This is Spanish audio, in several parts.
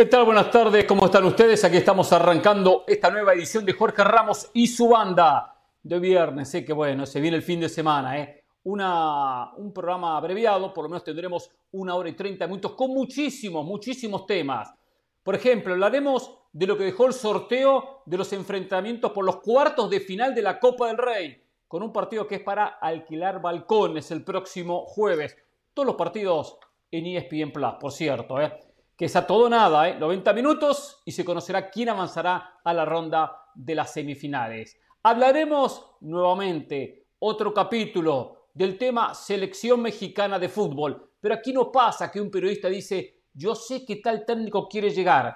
¿Qué tal? Buenas tardes, ¿cómo están ustedes? Aquí estamos arrancando esta nueva edición de Jorge Ramos y su banda de viernes. Sé que bueno, se viene el fin de semana, ¿eh? Una, un programa abreviado, por lo menos tendremos una hora y treinta minutos con muchísimos, muchísimos temas. Por ejemplo, hablaremos de lo que dejó el sorteo de los enfrentamientos por los cuartos de final de la Copa del Rey, con un partido que es para alquilar balcones el próximo jueves. Todos los partidos en ESPN Plus, por cierto, ¿eh? Que es a todo nada, ¿eh? 90 minutos y se conocerá quién avanzará a la ronda de las semifinales. Hablaremos nuevamente, otro capítulo del tema selección mexicana de fútbol, pero aquí no pasa que un periodista dice, yo sé que tal técnico quiere llegar,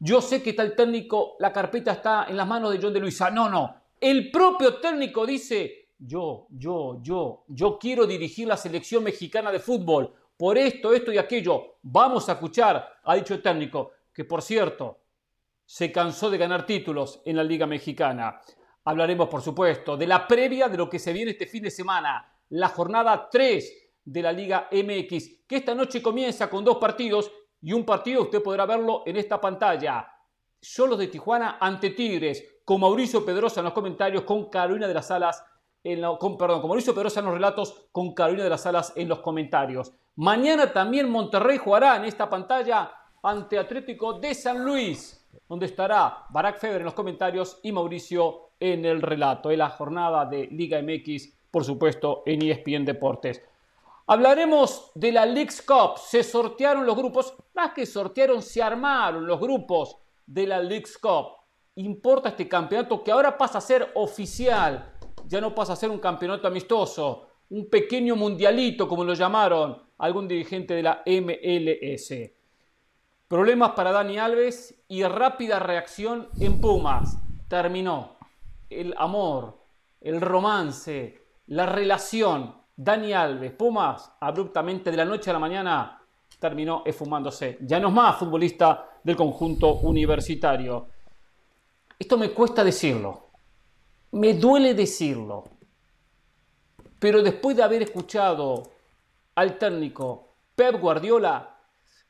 yo sé que tal técnico, la carpeta está en las manos de John de Luisa. No, no, el propio técnico dice, yo, yo, yo, yo quiero dirigir la selección mexicana de fútbol por esto, esto y aquello. Vamos a escuchar, ha dicho el técnico, que por cierto, se cansó de ganar títulos en la Liga Mexicana. Hablaremos, por supuesto, de la previa de lo que se viene este fin de semana, la jornada 3 de la Liga MX, que esta noche comienza con dos partidos y un partido usted podrá verlo en esta pantalla. Solos de Tijuana ante Tigres, con Mauricio Pedrosa en los comentarios, con Carolina de las Alas, en perdón, con Mauricio Pedrosa en los relatos, con Carolina de las Alas en los comentarios. Mañana también Monterrey jugará en esta pantalla ante Atlético de San Luis, donde estará Barack Feber en los comentarios y Mauricio en el relato. En la jornada de Liga MX, por supuesto, en ESPN Deportes. Hablaremos de la Leagues Cup. Se sortearon los grupos, más que sortearon, se armaron los grupos de la Leagues Cup. Importa este campeonato que ahora pasa a ser oficial, ya no pasa a ser un campeonato amistoso, un pequeño mundialito, como lo llamaron algún dirigente de la MLS. Problemas para Dani Alves y rápida reacción en Pumas. Terminó el amor, el romance, la relación. Dani Alves, Pumas, abruptamente de la noche a la mañana terminó esfumándose. Ya no es más futbolista del conjunto universitario. Esto me cuesta decirlo. Me duele decirlo. Pero después de haber escuchado al técnico Pep Guardiola,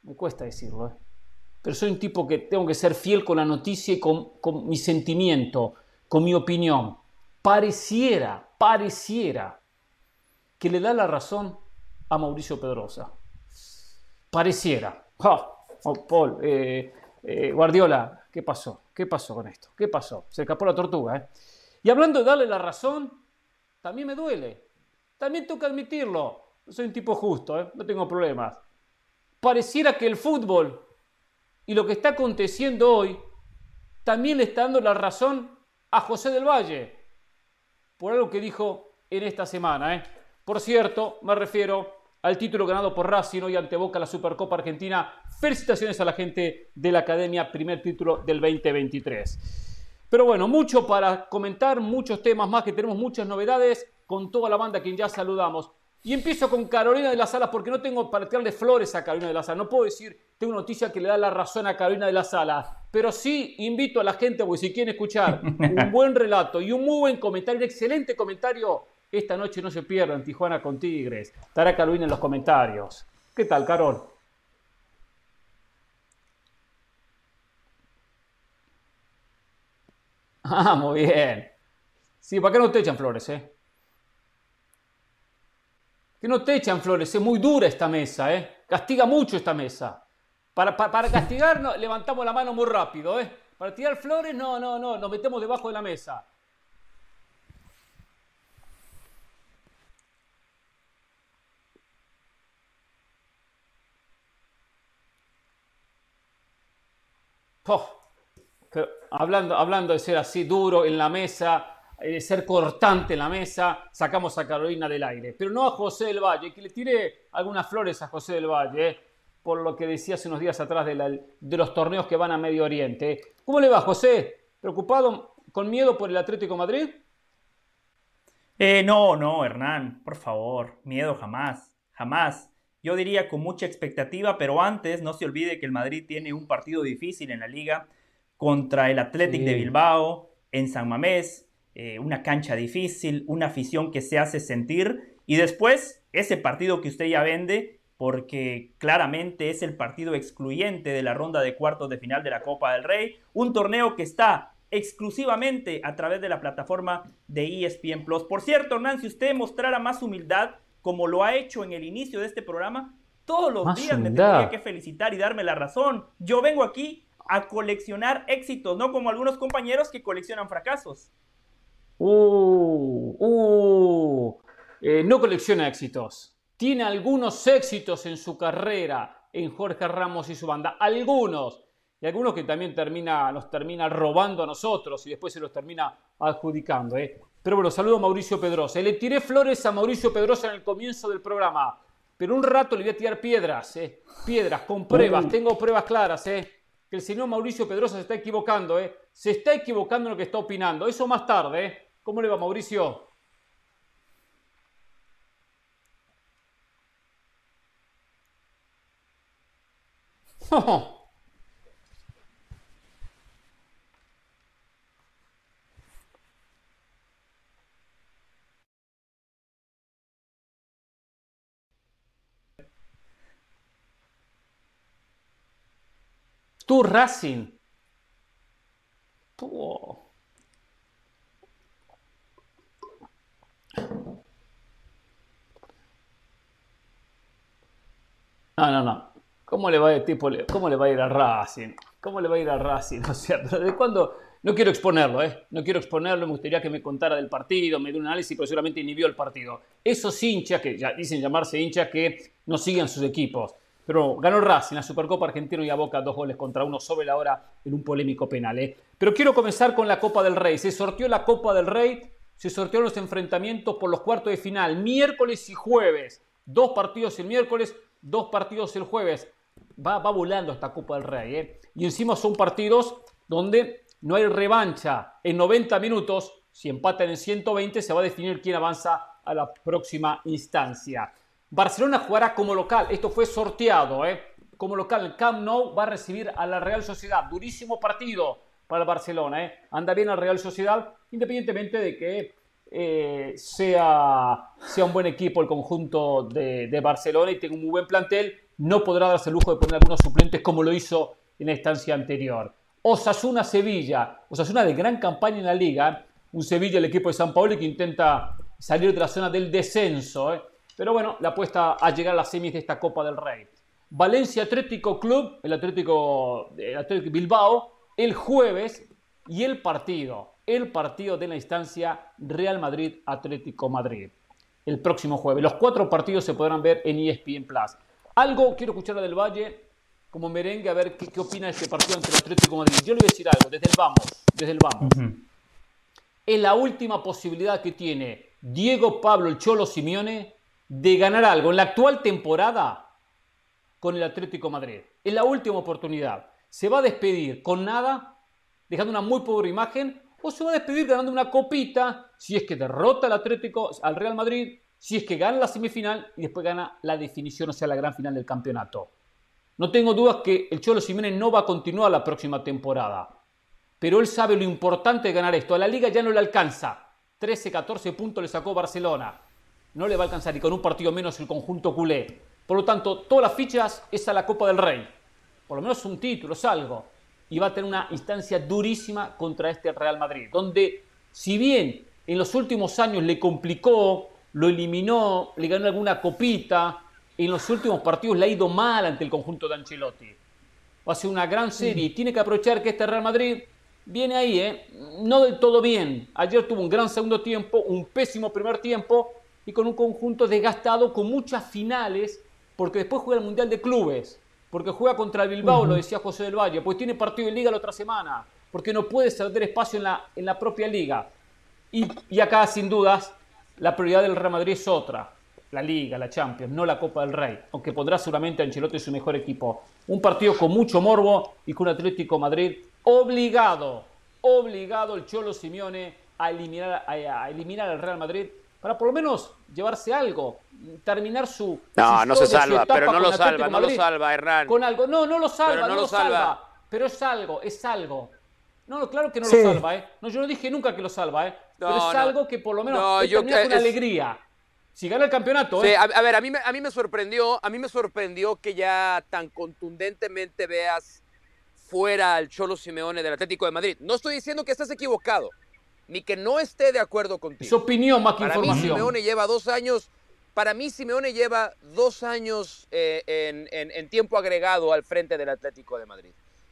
me cuesta decirlo, ¿eh? pero soy un tipo que tengo que ser fiel con la noticia y con, con mi sentimiento, con mi opinión. Pareciera, pareciera que le da la razón a Mauricio Pedrosa. Pareciera. Oh, Paul, eh, eh, Guardiola, ¿qué pasó? ¿Qué pasó con esto? ¿Qué pasó? Se escapó la tortuga. ¿eh? Y hablando de darle la razón, también me duele. También que admitirlo. Soy un tipo justo, ¿eh? no tengo problemas. Pareciera que el fútbol y lo que está aconteciendo hoy también le está dando la razón a José del Valle por algo que dijo en esta semana. ¿eh? Por cierto, me refiero al título ganado por Racing hoy ante Boca la Supercopa Argentina. Felicitaciones a la gente de la Academia, primer título del 2023. Pero bueno, mucho para comentar, muchos temas más que tenemos muchas novedades con toda la banda a quien ya saludamos. Y empiezo con Carolina de las Alas porque no tengo para tirarle flores a Carolina de las Alas. No puedo decir, tengo una noticia que le da la razón a Carolina de las Alas. Pero sí invito a la gente, porque si quieren escuchar un buen relato y un muy buen comentario, un excelente comentario, esta noche no se pierdan Tijuana con Tigres. Estará Carolina en los comentarios. ¿Qué tal, Carol? Ah, muy bien. Sí, ¿para qué no te echan flores, eh? Que no te echan flores, es muy dura esta mesa, ¿eh? Castiga mucho esta mesa. Para, para, castigar levantamos la mano muy rápido, ¿eh? Para tirar flores, no, no, no, nos metemos debajo de la mesa. hablando, hablando de ser así duro en la mesa, eh, ser cortante en la mesa, sacamos a Carolina del aire. Pero no a José del Valle, que le tiré algunas flores a José del Valle, eh, por lo que decía hace unos días atrás de, los torneos que van a Medio Oriente. ¿Cómo le va, José? ¿Preocupado, con miedo por el Atlético Madrid? Eh, no, no, Hernán, por favor, miedo jamás, jamás. Yo diría con mucha expectativa, pero antes no se olvide que el Madrid tiene un partido difícil en la liga contra el Athletic de Bilbao, en San Mamés, eh, una cancha difícil, una afición que se hace sentir y después ese partido que usted ya vende porque claramente es el partido excluyente de la ronda de cuartos de final de la Copa del Rey, un torneo que está exclusivamente a través de la plataforma de ESPN Plus. Por cierto, Hernán, si usted mostrara más humildad, como lo ha hecho en el inicio de este programa, todos los días me tendría que felicitar y darme la razón. Yo vengo aquí a coleccionar éxitos, no como algunos compañeros que coleccionan fracasos. Uh, uh, eh, no colecciona éxitos. Tiene algunos éxitos en su carrera en Jorge Ramos y su banda. Algunos y algunos que también termina, nos termina robando a nosotros y después se los termina adjudicando. ¿eh? Pero bueno, saludo a Mauricio Pedrosa. Le tiré flores a Mauricio Pedrosa en el comienzo del programa, pero un rato le voy a tirar piedras, ¿eh? piedras con pruebas, tengo pruebas claras, ¿eh? que el señor Mauricio Pedrosa se está equivocando, ¿eh? se está equivocando en lo que está opinando. Eso más tarde. ¿eh? ¿Cómo le va, Mauricio? Tu Racing. No, no, no. ¿Cómo le va a, tipo, cómo le va a ir a Racing? ¿Cómo le va a ir a Racing? O sea, ¿de cuándo? No quiero exponerlo, ¿eh? No quiero exponerlo, me gustaría que me contara del partido, me dé un análisis, pero seguramente vio el partido. Esos hinchas, que ya dicen llamarse hinchas, que no siguen sus equipos. Pero ganó Racing, la Supercopa Argentina y a Boca dos goles contra uno sobre la hora en un polémico penal. ¿eh? Pero quiero comenzar con la Copa del Rey. Se sorteó la Copa del Rey, se sorteó los enfrentamientos por los cuartos de final, miércoles y jueves. Dos partidos el miércoles, dos partidos el jueves. Va, va volando esta Copa del Rey. ¿eh? Y encima son partidos donde no hay revancha en 90 minutos. Si empatan en 120 se va a definir quién avanza a la próxima instancia. Barcelona jugará como local. Esto fue sorteado, ¿eh? Como local, el Camp Nou va a recibir a la Real Sociedad. Durísimo partido para el Barcelona, ¿eh? Anda bien la Real Sociedad, independientemente de que eh, sea, sea un buen equipo el conjunto de, Barcelona y tenga un muy buen plantel. No podrá darse el lujo de poner algunos suplentes como lo hizo en la instancia anterior. Osasuna-Sevilla. Osasuna de gran campaña en la liga. Un Sevilla, el equipo de San Paulo, que intenta salir de la zona del descenso. ¿eh? Pero bueno, la apuesta a llegar a las semis de esta Copa del Rey. Valencia Atlético Club, el Atlético Bilbao, el jueves y el partido, el partido de la instancia Real Madrid Atlético Madrid. El próximo jueves. Los cuatro partidos se podrán ver en ESPN Plus. Algo quiero escuchar a Del Valle como merengue a ver qué, opina de este partido entre el Atlético Madrid. Yo le voy a decir algo, desde el vamos, desde el vamos. Es la última posibilidad que tiene Diego Pablo el Cholo Simeone de ganar algo en la actual temporada con el Atlético Madrid. Es la última oportunidad. ¿Se va a despedir con nada, dejando una muy pobre imagen? ¿O se va a despedir ganando una copita si es que derrota al Atlético, al Real Madrid, si es que gana la semifinal y después gana la definición, o sea, la gran final del campeonato? No tengo dudas que el Cholo Simeone no va a continuar la próxima temporada. Pero él sabe lo importante de ganar esto. A la liga ya no le alcanza. 13, 14 puntos le sacó Barcelona no le va a alcanzar y con un partido menos el conjunto culé. Por lo tanto, todas las fichas es a la Copa del Rey. Por lo menos un título, es algo. Y va a tener una instancia durísima contra este Real Madrid, donde si bien en los últimos años le complicó, lo eliminó, le ganó alguna copita, en los últimos partidos le ha ido mal ante el conjunto de Ancelotti. Va a ser una gran serie y tiene que aprovechar que este Real Madrid viene ahí, ¿eh? no del todo bien. Ayer tuvo un gran segundo tiempo, un pésimo primer tiempo y con un conjunto desgastado con muchas finales, porque después juega el Mundial de Clubes, porque juega contra el Bilbao, lo decía José del Valle, pues tiene partido de liga la otra semana, porque no puede ceder espacio en la, en la propia liga. Y, y acá, sin dudas, la prioridad del Real Madrid es otra, la Liga, la Champions, no la Copa del Rey, aunque pondrá seguramente a Ancelotti su mejor equipo. Un partido con mucho morbo y con Atlético Madrid obligado, obligado el Cholo Simeone a eliminar, a eliminar al Real Madrid para por lo menos llevarse algo, terminar su. No, no se salva, pero no lo salva, no lo salva, Hernán. Con algo, no, no lo salva, no, lo salva. Pero es algo, es algo. No, no, claro que no lo salva, ¿eh? No, yo no dije nunca que lo salva, ¿eh? pero es algo que por lo menos no, yo, con alegría. Si gana el campeonato, ¿eh? Sí, a, ver, a mí, me, a mí me sorprendió, a mí me sorprendió que ya tan contundentemente veas fuera al Cholo Simeone del Atlético de Madrid. No estoy diciendo que estés equivocado, ni que no esté de acuerdo contigo. Su opinión más que para información. Mí Simeone lleva dos años, para mí Simeone lleva dos años eh, en, tiempo agregado al frente del Atlético de Madrid.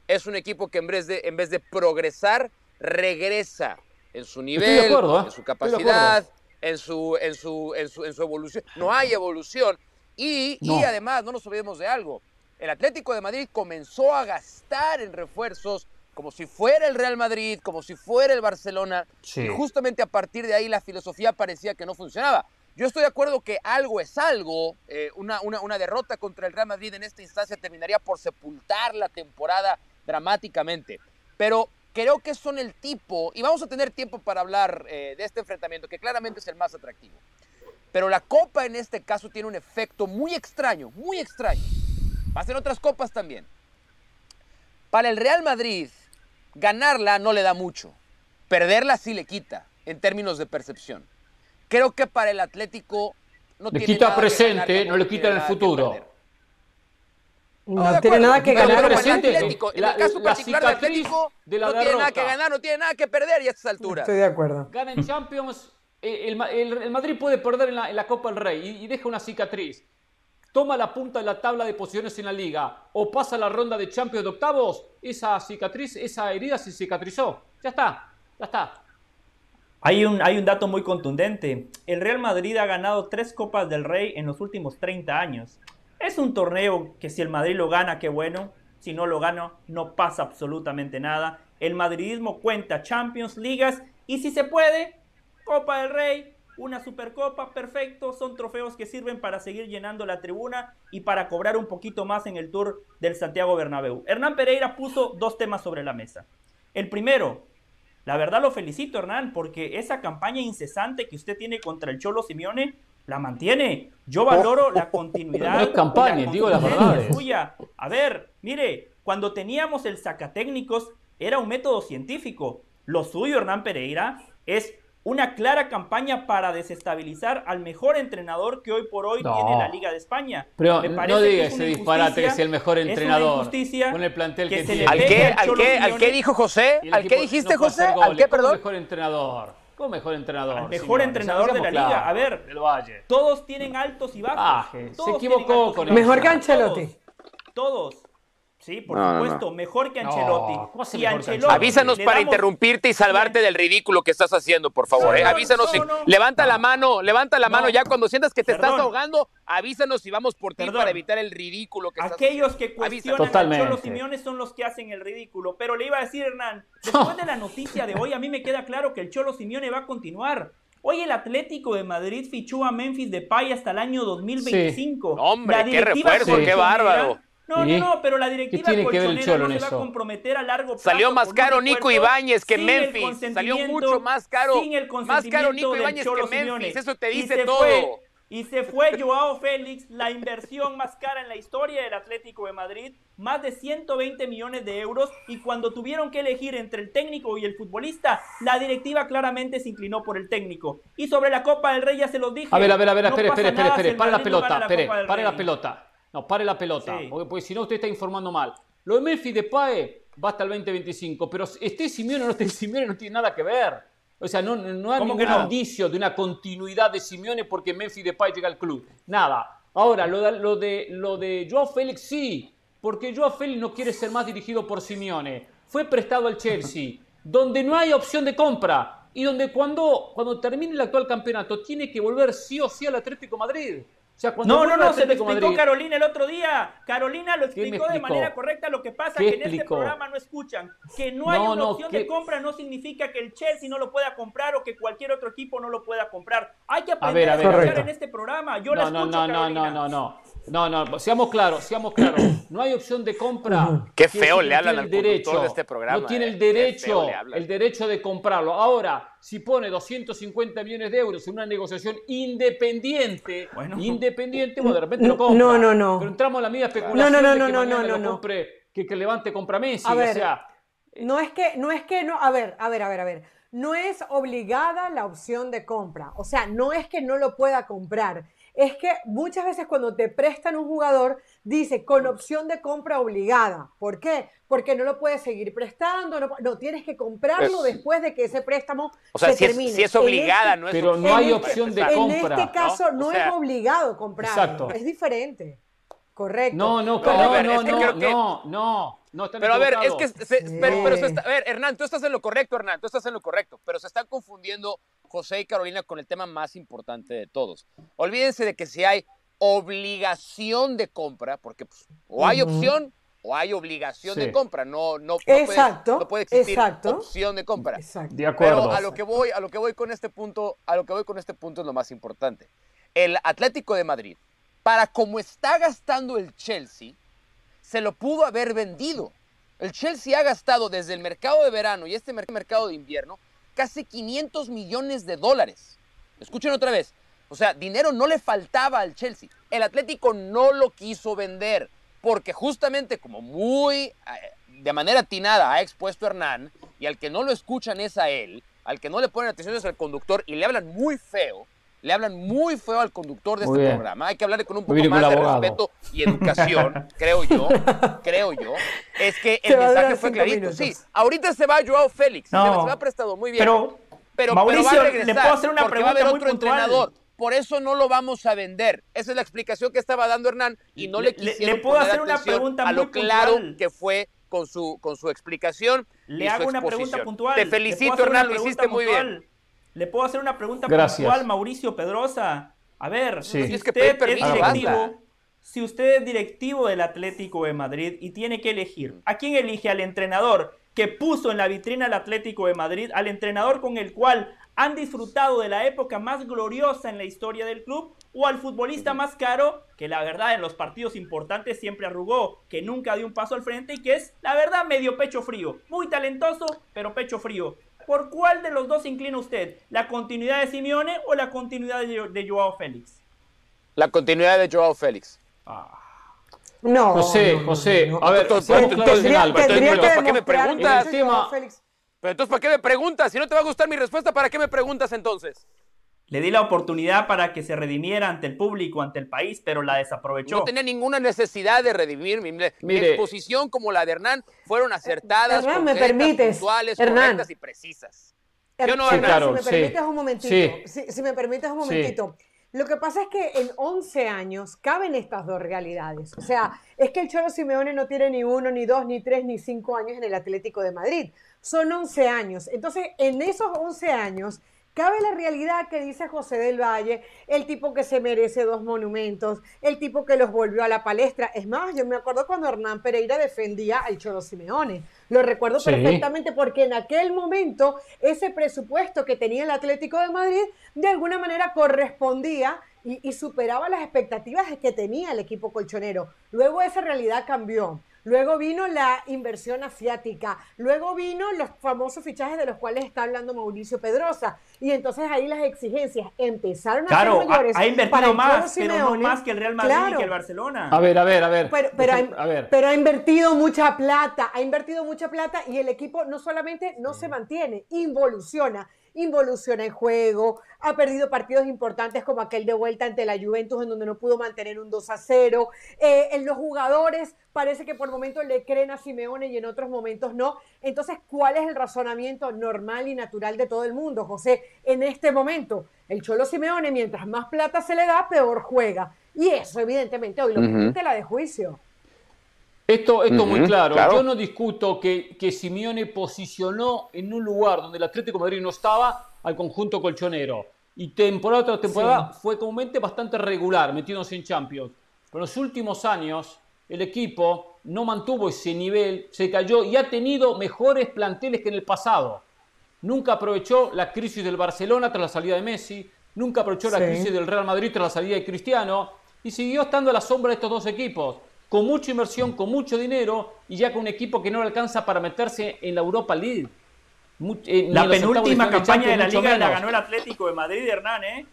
Es un equipo que en vez de, en vez de progresar, regresa en su nivel, ¿eh? en su capacidad, en su, en, su, en, su, en su evolución. No hay evolución. Y, y además, no nos olvidemos de algo, el Atlético de Madrid comenzó a gastar en refuerzos como si fuera el Real Madrid, como si fuera el Barcelona. Y justamente a partir de ahí la filosofía parecía que no funcionaba. Yo estoy de acuerdo que algo es algo. Eh, una, una, derrota contra el Real Madrid en esta instancia terminaría por sepultar la temporada dramáticamente. Pero creo que son el tipo, y vamos a tener tiempo para hablar eh, de este enfrentamiento, que claramente es el más atractivo. Pero la Copa en este caso tiene un efecto muy extraño, muy extraño. Pasen otras copas también. Para el Real Madrid, ganarla no le da mucho. Perderla sí le quita, en términos de percepción. Creo que para el Atlético no le quita presente, no le quita en el futuro. No, tiene nada que ganar. Presente, en el caso particular del Atlético, no tiene nada que ganar, no tiene nada que perder y a estas alturas. Estoy de acuerdo. Gana en Champions, eh, el, Madrid puede perder en la, Copa del Rey y deja una cicatriz toma la punta de la tabla de posiciones en la liga o pasa la ronda de Champions de octavos, esa cicatriz, esa herida se cicatrizó. Ya está, ya está. Hay un, hay un dato muy contundente. El Real Madrid ha ganado tres Copas del Rey en los últimos 30 años. Es un torneo que si el Madrid lo gana, qué bueno. Si no lo gana, no pasa absolutamente nada. El madridismo cuenta Champions, Ligas y si se puede, Copa del Rey, una supercopa, perfecto, son trofeos que sirven para seguir llenando la tribuna y para cobrar un poquito más en el tour del Santiago Bernabéu. Hernán Pereira puso dos temas sobre la mesa. El primero, la verdad lo felicito Hernán, porque esa campaña incesante que usted tiene contra el Cholo Simeone la mantiene. Yo valoro la continuidad. No es campaña, digo la verdad. Suya. A ver, mire, cuando teníamos el sacatécnicos era un método científico. Lo suyo, Hernán Pereira, es una clara campaña para desestabilizar al mejor entrenador que hoy por hoy tiene la Liga de España. Pero no diga ese disparate que es el mejor entrenador con el plantel que, tiene. ¿Al qué, al, qué, dijo José? ¿Al qué dijiste, José? ¿Al qué, perdón? mejor entrenador? ¿Cómo mejor entrenador? Al mejor entrenador de la Liga. A ver, todos tienen altos y bajos. se equivocó con Mejor que Ancelotti. todos. Sí, por supuesto, mejor que Ancelotti. Avísanos para interrumpirte y salvarte del ridículo que estás haciendo, por favor. ¿eh? Avísanos. levanta la mano, levanta la mano ya cuando sientas que te estás ahogando. Avísanos y vamos por ti para evitar el ridículo que estás Aquellos que cuestionan a Cholo Simeone son los que hacen el ridículo. Pero le iba a decir, Hernán, después de la noticia de hoy, a mí me queda claro que el Cholo Simeone va a continuar. Hoy el Atlético de Madrid fichó a Memphis Depay hasta el año 2025. Hombre, qué refuerzo, qué bárbaro. No, no, no, pero la directiva tiene que ver el Cholo no se va a comprometer a largo plazo. Salió más caro Nico Ibáñez que Memphis. Salió mucho más caro. más caro Nico Ibáñez que Memphis. Eso te dice todo. y se fue Joao Félix, la inversión más cara en la historia del Atlético de Madrid, más de 120 millones de euros. Y cuando tuvieron que elegir entre el técnico y el futbolista, la directiva claramente se inclinó por el técnico. Y sobre la Copa del Rey ya se los dije. A ver, a ver, a ver, espere, espere, espere, espere, para la pelota, espere, para la pelota. No, pare la pelota, porque, si no usted está informando mal. Lo de Memphis Depay va hasta el 2025, pero esté Simeone o no esté Simeone no tiene nada que ver. O sea, no, no hay ningún indicio de una continuidad de Simeone porque Memphis Depay llega al club. Nada. Ahora, lo de, lo de, lo de Joao Félix sí, porque Joao Félix no quiere ser más dirigido por Simeone. Fue prestado al Chelsea, donde no hay opción de compra y donde cuando, cuando termine el actual campeonato tiene que volver sí o sí al Atlético Madrid no, no, no, se lo explicó Carolina el otro día. Carolina lo explicó, de manera correcta. Lo que pasa es que en este programa no escuchan. Que no hay una opción de compra no significa que el Chelsea no lo pueda comprar o que cualquier otro equipo no lo pueda comprar. Hay que aprender a, escuchar en este programa. Yo la escucho, no, no, no, no, no. No, no, seamos claros, seamos claros. No hay opción de compra. Qué feo le hablan al derecho, de este programa. No tiene el eh. derecho, el derecho de comprarlo. Ahora, si pone 250 millones de euros en una negociación independiente, independiente, bueno, de repente lo compra. No, no, no. Pero entramos en la misma especulación no, no, no, de que no, no, no, no, compre, que, que levante compra Messi. A ver, o sea, no es que, no es que, no, a ver, a ver, a ver, a ver. no es obligada la opción de compra. O sea, no es que no lo pueda comprar. Es que muchas veces cuando te prestan un jugador, dice con opción de compra obligada. ¿Por qué? Porque no lo puedes seguir prestando, no, tienes que comprarlo después de que ese préstamo o sea, se si termine. Es, si es obligada, no es Pero no hay opción de compra. En este caso no, es obligado comprar. Exacto. Es diferente. Correcto. No, no, no, no, no, no, no, Pero a ver, es que, pero, a ver, Hernán, tú estás en lo correcto, Hernán, tú estás en lo correcto, pero se están confundiendo José y Carolina con el tema más importante de todos. Olvídense de que si hay obligación de compra, porque pues, o hay opción o hay obligación de compra, no, no, exacto, puede, no puede existir opción de compra. Exacto. De acuerdo. Pero a lo que voy, a lo que voy con este punto, a lo que voy con este punto es lo más importante. El Atlético de Madrid para como está gastando el Chelsea, se lo pudo haber vendido. El Chelsea ha gastado desde el mercado de verano y este mercado de invierno casi 500 millones de dólares. Escuchen otra vez. O sea, dinero no le faltaba al Chelsea. El Atlético no lo quiso vender porque justamente como muy eh, de manera atinada ha expuesto Hernán y al que no lo escuchan es a él, al que no le ponen atención es al conductor y le hablan muy feo, le hablan muy feo al conductor de este programa. Hay que hablarle con un poco más de respeto y educación, creo yo, creo yo. Es que el mensaje fue clarito. Sí, ahorita se va Joao Félix, se, va prestado muy bien. Pero, pero, Mauricio, va a regresar le puedo hacer una pregunta va a haber muy otro puntual. entrenador. Por eso no lo vamos a vender. Esa es la explicación que estaba dando Hernán y no le, quisieron le puedo poner hacer una pregunta a lo muy claro puntual. que fue con su, con su explicación. Le y su hago una pregunta puntual. Te felicito, Hernán, lo hiciste muy bien. Le puedo hacer una pregunta Gracias. puntual, Mauricio Pedrosa. A ver, Sí. si usted es directivo, si usted es directivo del Atlético de Madrid y tiene que elegir, ¿a quién elige? ¿Al entrenador que puso en la vitrina al Atlético de Madrid? ¿Al entrenador con el cual han disfrutado de la época más gloriosa en la historia del club? ¿O al futbolista más caro que la verdad en los partidos importantes siempre arrugó, que nunca dio un paso al frente y que es la verdad medio pecho frío? Muy talentoso, pero pecho frío. ¿Por cuál de los dos se inclina usted? ¿La continuidad de Simeone o la continuidad de, de Joao Félix? La continuidad de Joao Félix. No. José, no, no, José, no, no. a ver, ¿para qué me preguntas? Pero entonces, ¿para qué me preguntas? Si no te va a gustar mi respuesta, ¿para qué me preguntas entonces? Le di la oportunidad para que se redimiera ante el público, ante el país, pero la desaprovechó. No tenía ninguna necesidad de redimir. Mi, mi Mire. exposición, como la de Hernán, fueron acertadas, Hernán, ¿me concretas, permites? puntuales, Hernán. correctas y precisas. ¿Sí o no, Sí, Hernán? claro. si me sí. permites un momentito, Sí. si, si me permites un momentito. Lo que pasa es que en 11 años caben estas dos realidades. O sea, es que el Cholo Simeone no tiene ni uno, ni dos, ni tres, ni cinco años en el Atlético de Madrid. Son 11 años. Entonces, en esos 11 años cabe la realidad que dice José del Valle, el tipo que se merece dos monumentos, el tipo que los volvió a la palestra. Es más, yo me acuerdo cuando Hernán Pereira defendía al Cholo Simeone. Lo recuerdo Sí. perfectamente porque en aquel momento ese presupuesto que tenía el Atlético de Madrid de alguna manera correspondía y, y superaba las expectativas que tenía el equipo colchonero. Luego esa realidad cambió. Luego vino la inversión asiática, luego vino los famosos fichajes de los cuales está hablando Mauricio Pedrosa, y entonces ahí las exigencias empezaron a Claro, ser mayores. ha, ha invertido más, pero no más que el Real Madrid y que el Barcelona. A ver, a ver, a ver. Pero, pero, Deja- ha, a ver. pero ha invertido mucha plata, ha invertido mucha plata y el equipo no solamente no se mantiene, involuciona, involuciona el juego, ha perdido partidos importantes como aquel de vuelta ante la Juventus en donde no pudo mantener un 2 a 0. Eh, en los jugadores parece que por momentos le creen a Simeone y en otros momentos no. Entonces, ¿cuál es el razonamiento normal y natural de todo el mundo, José? En este momento, el Cholo Simeone, mientras más plata se le da, peor juega. Y eso, evidentemente, hoy lo Ujú. que tela de juicio. Esto, esto muy Ujú, claro. claro. Yo no discuto que, que Simeone posicionó en un lugar donde el Atlético de Madrid no estaba al conjunto colchonero. Y temporada tras temporada fue comúnmente bastante regular, metiéndose en Champions. Pero en los últimos años el equipo no mantuvo ese nivel, se cayó y ha tenido mejores planteles que en el pasado. Nunca aprovechó la crisis del Barcelona tras la salida de Messi, nunca aprovechó la Sí. crisis del Real Madrid tras la salida de Cristiano y siguió estando a la sombra de estos dos equipos, con mucha inversión, con mucho dinero y ya con un equipo que no le alcanza para meterse en la Europa League. Eh, la penúltima final de campaña de la Liga la ganó el Atlético de Madrid, Hernán, ¿eh?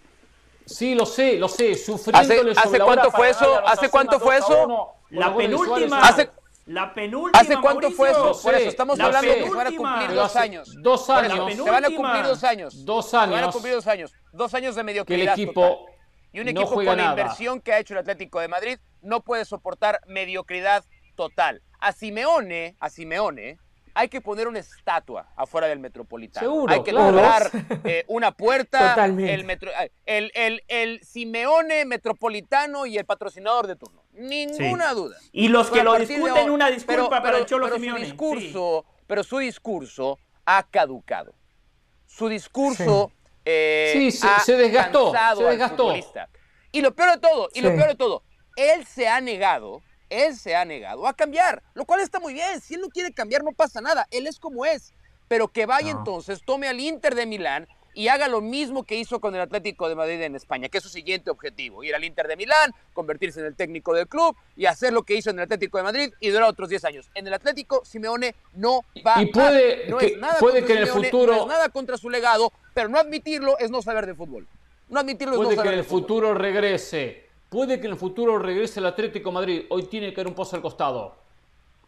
Sí, lo sé, lo sé, sufriéndole ¿Hace- hace sobre la cuánto hora fue eso? ¿Hace cuánto fue 2 a eso? 1 con La penúltima. Hace- La penúltima. ¿Hace cuánto fue eso? Mauricio. Por eso estamos La hablando de que se van a cumplir dos años. Dos años. Se van a cumplir dos años. Dos Se van a años. cumplir dos años. Dos años de que mediocridad. el equipo total. Y un no equipo con la nada. inversión que ha hecho el Atlético de Madrid no puede soportar mediocridad total. A Simeone, a Simeone, hay que poner una estatua afuera del Metropolitano. Seguro, hay que claro. lograr eh, una puerta, Totalmente. el, metro- eh, el, el, el Simeone Metropolitano y el patrocinador de turno. Ninguna duda. Y los que lo discuten, hoy- una disculpa pero- para pero- el Cholo pero Simeone. Su Sí. discurso, Pero su discurso ha caducado. Su discurso eh, Sí, se- ha se desgastó, se desgastó. Y lo peor de todo, y lo peor de todo, él se ha negado, él se ha negado a cambiar, lo cual está muy bien. Si él no quiere cambiar, no pasa nada. Él es como es. Pero que vaya No. entonces, tome al Inter de Milán y haga lo mismo que hizo con el Atlético de Madrid en España, que es su siguiente objetivo, ir al Inter de Milán, convertirse en el técnico del club y hacer lo que hizo en el Atlético de Madrid y durar otros 10 años. En el Atlético, Simeone no va Y puede más. No que- es nada puede que en el futuro- no es nada contra su legado, pero no admitirlo es no saber de fútbol. No admitirlo es Puede no que saber en el de fútbol. futuro regrese. Puede que en el futuro regrese el Atlético de Madrid. Hoy tiene que dar un paso al costado.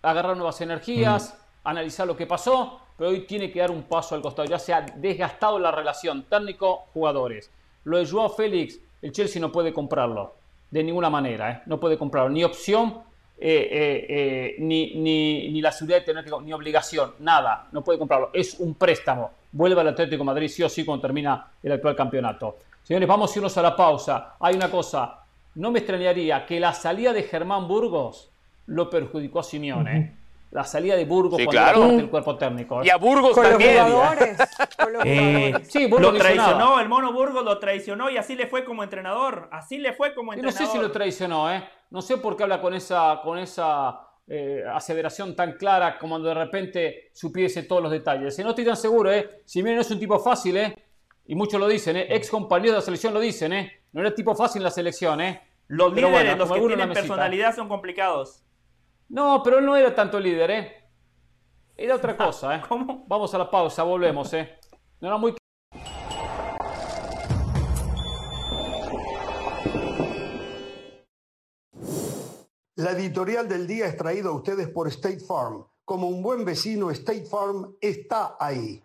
Agarrar nuevas energías, analizar lo que pasó, pero hoy tiene que dar un paso al costado. Ya se ha desgastado la relación técnico-jugadores. Lo de Joao Félix, el Chelsea no puede comprarlo. De ninguna manera, ¿eh? No puede comprarlo. Ni opción, eh, eh, ni, ni, la seguridad de tener ni obligación, nada. No puede comprarlo. Es un préstamo. Vuelve al Atlético Madrid sí o sí cuando termina el actual campeonato. Señores, vamos a irnos a la pausa. Hay una cosa. No me extrañaría que la salida de Germán Burgos lo perjudicó a Simeone. La salida de Burgos Sí, cuando claro. del cuerpo técnico. ¿eh? Y a Burgos Con los también. jugadores. Con los Eh, jugadores. Sí, Burgos lo no traicionó, nada. el Mono Burgos lo traicionó y así le fue como entrenador. Así le fue como Yo no entrenador. sé si lo traicionó, ¿eh? No sé por qué habla con esa, con esa eh, aseveración tan clara como de repente supiese todos los detalles. Y no estoy tan seguro, ¿eh? Simeone no es un tipo fácil, ¿eh? Y muchos lo dicen, ¿eh? Ex compañeros de la selección lo dicen, ¿eh? No era tipo fácil en la selección, ¿eh? Los Pero líderes, bueno, los que tienen personalidad son complicados. No, pero él no era tanto líder, ¿eh? Era otra cosa, ¿eh? ¿Cómo? Vamos a la pausa, volvemos, ¿eh? No era muy La editorial del día es traída a ustedes por State Farm. Como un buen vecino, State Farm está ahí.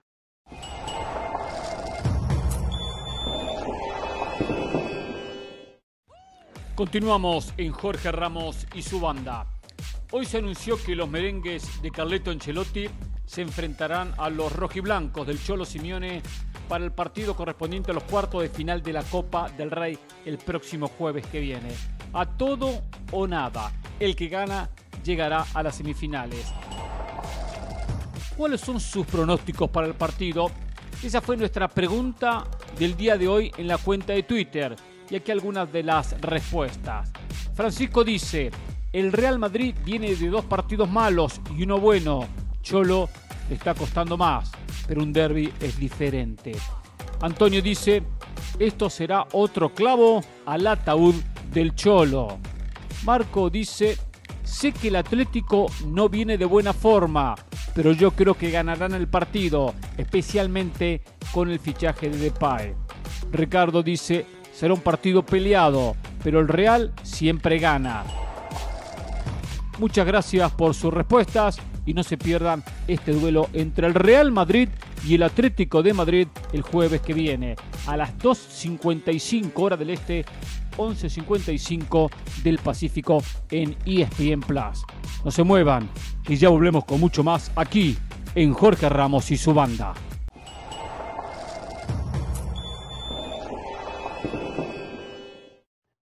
Continuamos en Jorge Ramos y su banda. Hoy se anunció que los merengues de Carleto Ancelotti se enfrentarán a los rojiblancos del Cholo Simeone para el partido correspondiente a los cuartos de final de la Copa del Rey el próximo jueves que viene. A todo o nada, el que gana llegará a las semifinales. ¿Cuáles son sus pronósticos para el partido? Esa fue nuestra pregunta del día de hoy en la cuenta de Twitter. Y aquí algunas de las respuestas. Francisco dice, el Real Madrid viene de dos partidos malos y uno bueno. Cholo le está costando más, pero un derby es diferente. Antonio dice, esto será otro clavo al ataúd del Cholo. Marco dice, sé que el Atlético no viene de buena forma, pero yo creo que ganarán el partido, especialmente con el fichaje de Depay. Ricardo dice, será un partido peleado, pero el Real siempre gana. Muchas gracias por sus respuestas y no se pierdan este duelo entre el Real Madrid y el Atlético de Madrid el jueves que viene a las 2.55 horas del Este, 11.55 del Pacífico en ESPN Plus. No se muevan, que ya volvemos con mucho más aquí en Jorge Ramos y su banda.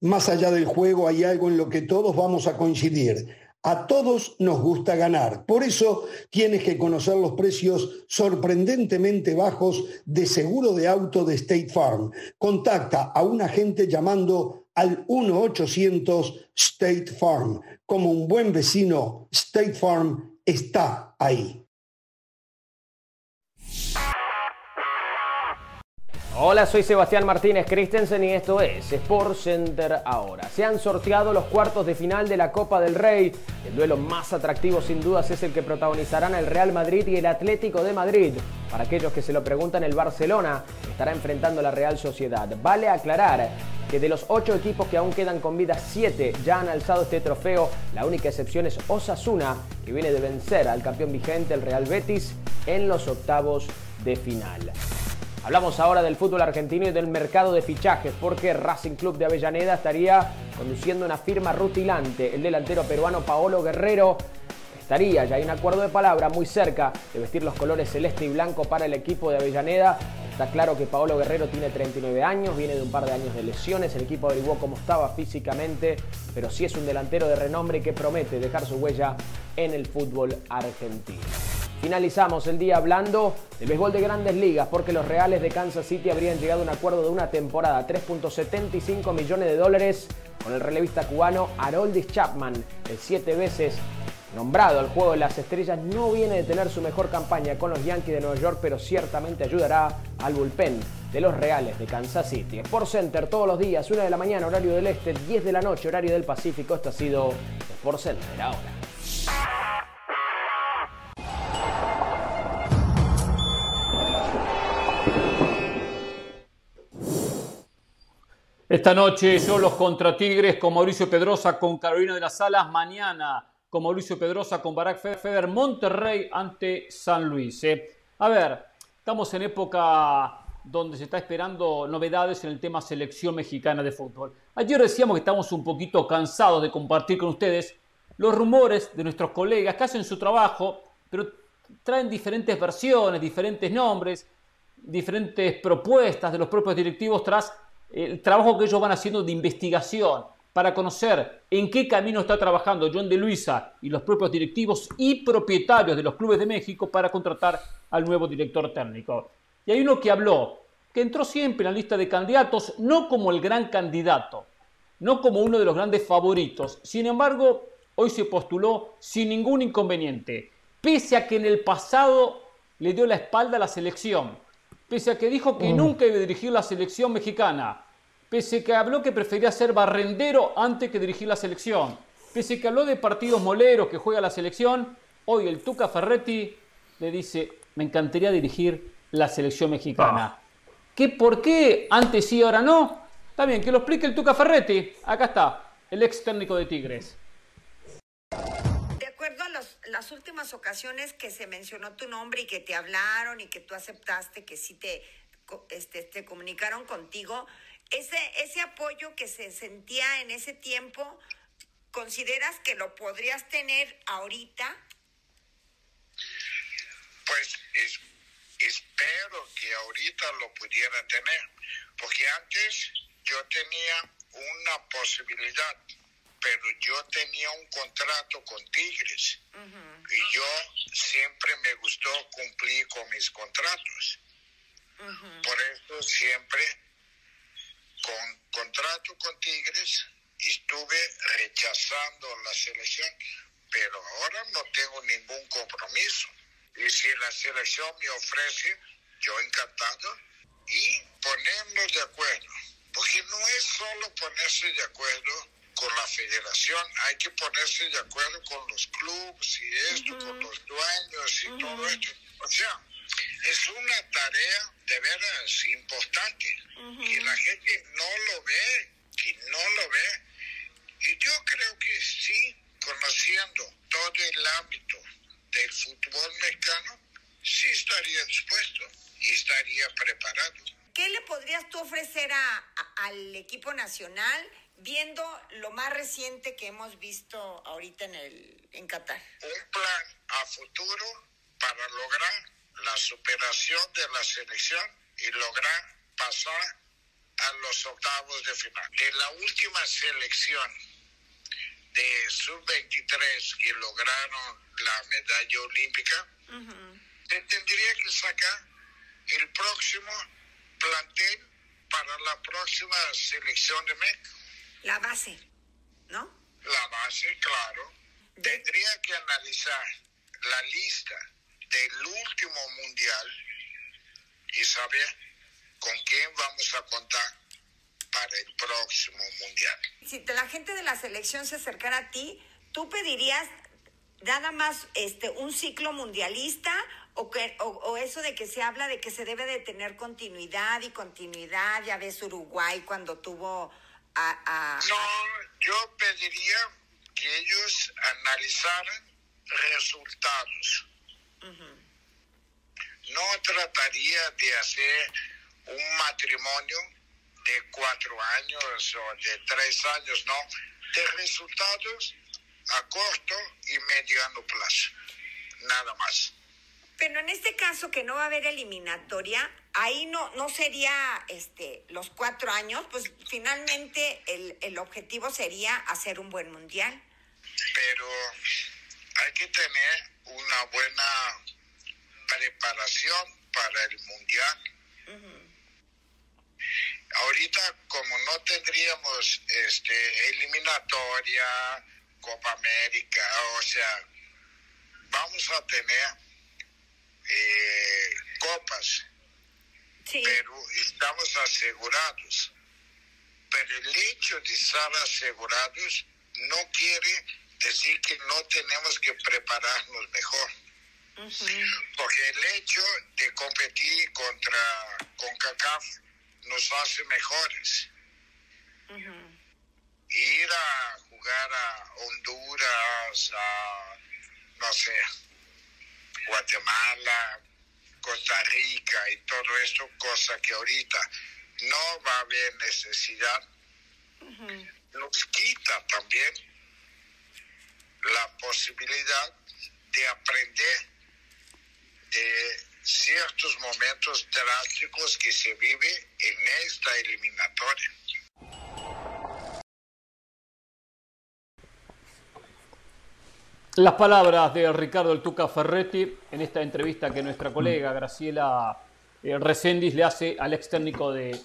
Más allá del juego hay algo en lo que todos vamos a coincidir. A todos nos gusta ganar. Por eso tienes que conocer los precios sorprendentemente bajos de seguro de auto de State Farm. Contacta a un agente llamando al 1-800 State Farm. Como un buen vecino, State Farm está ahí. Hola, soy Sebastián Martínez Christensen y esto es Sport Center ahora. Se han sorteado los cuartos de final de la Copa del Rey. El duelo más atractivo sin dudas es el que protagonizarán el Real Madrid y el Atlético de Madrid. Para aquellos que se lo preguntan, el Barcelona estará enfrentando a la Real Sociedad. Vale aclarar que de los ocho equipos que aún quedan con vida, siete ya han alzado este trofeo. La única excepción es Osasuna, que viene de vencer al campeón vigente, el Real Betis, en los octavos de final. Hablamos ahora del fútbol argentino y del mercado de fichajes, porque Racing Club de Avellaneda estaría conduciendo una firma rutilante. El delantero peruano Paolo Guerrero estaría, ya hay un acuerdo de palabra muy cerca de vestir los colores celeste y blanco para el equipo de Avellaneda. Está claro que Paolo Guerrero tiene 39 años, viene de un par de años de lesiones, el equipo averiguó cómo estaba físicamente, pero sí es un delantero de renombre que promete dejar su huella en el fútbol argentino. Finalizamos el día hablando del béisbol de grandes ligas porque los Reales de Kansas City habrían llegado a un acuerdo de una temporada, 3.75 millones de dólares con el relevista cubano Haroldis Chapman, el siete veces nombrado al juego de las estrellas, no viene de tener su mejor campaña con los Yankees de Nueva York, pero ciertamente ayudará al bullpen de los Reales de Kansas City. Sport Center todos los días, 1 de la mañana, horario del este, 10 de la noche, horario del Pacífico. Esto ha sido Sport Center ahora. Esta noche solos contra Tigres con Mauricio Pedrosa, con Carolina de las Alas. Mañana con Mauricio Pedrosa, con Barack Feder, Monterrey ante San Luis. ¿eh? A ver, estamos en época donde se está esperando novedades en el tema selección mexicana de fútbol. Ayer decíamos que estamos un poquito cansados de compartir con ustedes los rumores de nuestros colegas que hacen su trabajo, pero traen diferentes versiones, diferentes nombres, diferentes propuestas de los propios directivos tras el trabajo que ellos van haciendo de investigación para conocer en qué camino está trabajando John de Luisa y los propios directivos y propietarios de los clubes de México para contratar al nuevo director técnico. Y hay uno que habló, que entró siempre en la lista de candidatos, no como el gran candidato, no como uno de los grandes favoritos. Sin embargo, hoy se postuló sin ningún inconveniente, pese a que en el pasado le dio la espalda a la selección, pese a que dijo que nunca iba a dirigir la selección mexicana, pese a que habló que prefería ser barrendero antes que dirigir la selección, pese a que habló de partidos moleros que juega la selección, hoy el Tuca Ferretti le dice, me encantaría dirigir la selección mexicana. ¿Qué por qué antes sí, ahora no? Está bien, que lo explique el Tuca Ferretti. Acá está, el ex técnico de Tigres. Las últimas ocasiones que se mencionó tu nombre y que te hablaron y que tú aceptaste que sí te, este, te comunicaron contigo, ese, ese apoyo que se sentía en ese tiempo, ¿consideras que lo podrías tener ahorita? Pues es, espero que ahorita lo pudiera tener, porque antes yo tenía una posibilidad, pero yo tenía un contrato con Tigres y yo siempre me gustó cumplir con mis contratos. Por eso siempre con contrato con Tigres estuve rechazando la selección, pero ahora no tengo ningún compromiso. Y si la selección me ofrece, yo encantado, y ponernos de acuerdo. Porque no es solo ponerse de acuerdo con la federación, hay que ponerse de acuerdo con los clubes y esto, con los dueños y todo esto. O sea, es una tarea de veras importante que la gente no lo ve, que no lo ve. Y yo creo que sí, conociendo todo el ámbito del fútbol mexicano, sí estaría dispuesto y estaría preparado. ¿Qué le podrías tú ofrecer al equipo nacional viendo lo más reciente que hemos visto ahorita en, el, en Qatar? Un plan a futuro para lograr la superación de la selección y lograr pasar a los octavos de final. De la última selección de sub-23 que lograron la medalla olímpica, se tendría que sacar el próximo plantel para la próxima selección de México. La base, ¿no? La base, claro. Tendría que analizar la lista del último mundial y saber con quién vamos a contar para el próximo mundial. Si la gente de la selección se acercara a ti, ¿tú pedirías nada más este un ciclo mundialista o, que, o, eso de que se habla de que se debe de tener continuidad y continuidad, ya ves Uruguay cuando tuvo a... no, yo pediría que ellos analizaran resultados. No trataría de hacer un matrimonio de cuatro años o de tres años, no, de resultados a corto y mediano plazo, nada más. Pero en este caso que no va a haber eliminatoria, ahí no, no sería este, los cuatro años, pues finalmente el, el objetivo sería hacer un buen mundial. Pero hay que tener una buena preparación para el mundial. Ahorita como no tendríamos este eliminatoria, Copa América, o sea, vamos a tener eh, copas, pero estamos asegurados. Pero el hecho de estar asegurados no quiere decir que no tenemos que prepararnos mejor. Porque el hecho de competir contra CONCACAF nos hace mejores. Ir a jugar a Honduras, a, no sé, Guatemala, Costa Rica y todo esto, cosa que ahorita no va a haber necesidad, nos quita también la posibilidad de aprender de ciertos momentos drásticos que se vive en esta eliminatoria. Las palabras de Ricardo El Tuca Ferretti en esta entrevista que nuestra colega Graciela eh, Recendis le hace al ex técnico de,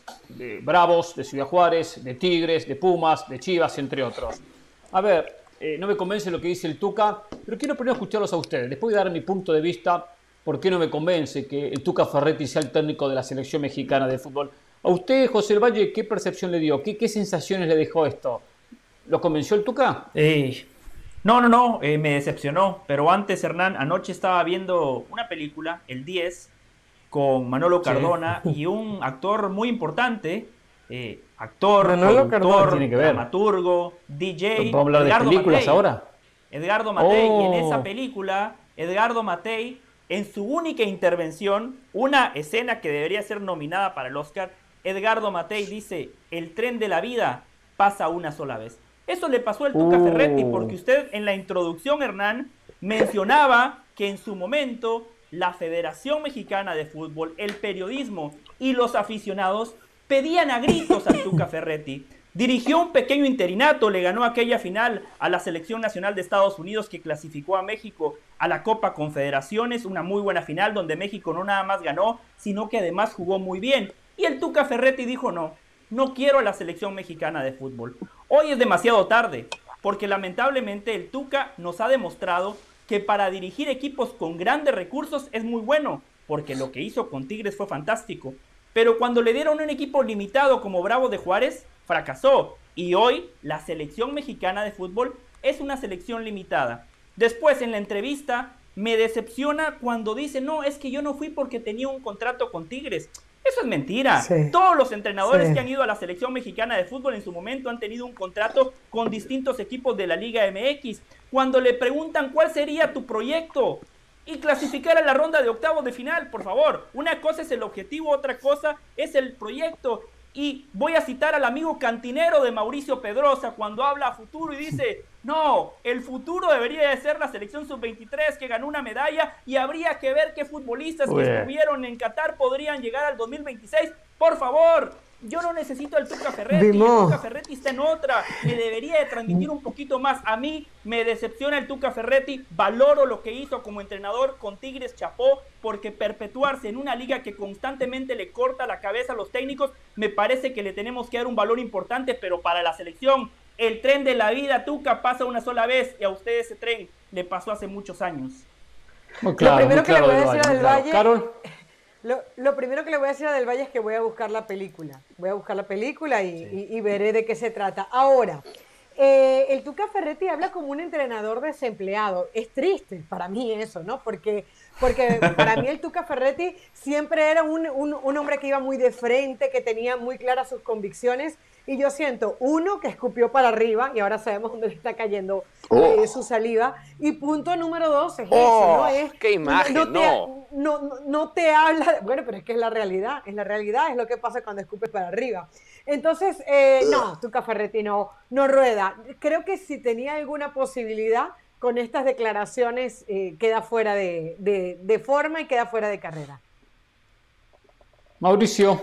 Bravos, de Ciudad Juárez, de Tigres, de Pumas, de Chivas, entre otros. A ver, eh, no me convence lo que dice el Tuca, pero quiero primero escucharlos a ustedes. Después de dar mi punto de vista, ¿por qué no me convence que el Tuca Ferretti sea el técnico de la selección mexicana de fútbol? A usted, José El Valle, ¿qué percepción le dio? ¿Qué, qué sensaciones le dejó esto? ¿Lo convenció el Tuca? No, no, no, eh, me decepcionó. Pero antes, Hernán, anoche estaba viendo una película, El 10, con Manolo Cardona y un actor muy importante, eh, actor, productor, dramaturgo, DJ. ¿Podemos hablar de películas ahora? Edgardo Matei. Y en esa oh. película, Edgardo Matei, en su única intervención, una escena que debería ser nominada para el Oscar, Edgardo Matei dice, el tren de la vida pasa una sola vez. Eso le pasó al Tuca Ferretti, uh. porque usted en la introducción, Hernán, mencionaba que en su momento la Federación Mexicana de Fútbol, el periodismo y los aficionados pedían a gritos al Tuca Ferretti. Dirigió un pequeño interinato, le ganó aquella final a la Selección Nacional de Estados Unidos que clasificó a México a la Copa Confederaciones, una muy buena final donde México no nada más ganó, sino que además jugó muy bien. Y el Tuca Ferretti dijo no, no quiero a la Selección Mexicana de Fútbol. Hoy es demasiado tarde, porque lamentablemente el Tuca nos ha demostrado que para dirigir equipos con grandes recursos es muy bueno, porque lo que hizo con Tigres fue fantástico. Pero cuando le dieron un equipo limitado como Bravo de Juárez, fracasó. Y hoy la selección mexicana de fútbol es una selección limitada. Después en la entrevista me decepciona cuando dice, no, es que yo no fui porque tenía un contrato con Tigres. Eso es mentira. Todos los entrenadores que han ido a la selección mexicana de fútbol en su momento han tenido un contrato con distintos equipos de la Liga MX. Cuando le preguntan cuál sería tu proyecto y clasificar a la ronda de octavos de final, por favor. Una cosa es el objetivo, otra cosa es el proyecto. Y voy a citar al amigo cantinero de Mauricio Pedrosa cuando habla a futuro y dice, no, el futuro debería de ser la selección sub-23 que ganó una medalla y habría que ver qué futbolistas que estuvieron en Qatar podrían llegar al 2026. Por favor, yo no necesito al Tuca Ferretti. El Tuca Ferretti está en otra. Me debería de transmitir un poquito más. A mí me decepciona el Tuca Ferretti. Valoro lo que hizo como entrenador con Tigres Chapó. Porque perpetuarse en una liga que constantemente le corta la cabeza a los técnicos, me parece que le tenemos que dar un valor importante. Pero para la selección, el tren de la vida, Tuca, pasa una sola vez. Y a usted ese tren le pasó hace muchos años. lo primero que le voy a decir al Valle. Lo, primero que le voy a decir a Del Valle es que voy a buscar la película. Voy a buscar la película y, veré de qué se trata. Ahora, eh, el Tuca Ferretti habla como un entrenador desempleado. Es triste para mí eso, ¿no? Porque, porque para mí el Tuca Ferretti siempre era un, un, hombre que iba muy de frente, que tenía muy claras sus convicciones. Y yo siento, uno, que escupió para arriba, y ahora sabemos dónde le está cayendo eh, oh. su saliva. Y punto número dos es eso, ¿no? Oh, es, ¡Qué imagen! No te, no. No, te habla, bueno, pero es que es la realidad, es la realidad, es lo que pasa cuando escupes para arriba. Entonces, eh, no, Tuca Ferretti no, no rueda. Creo que si tenía alguna posibilidad con estas declaraciones, eh, queda fuera de, forma y queda fuera de carrera. Mauricio.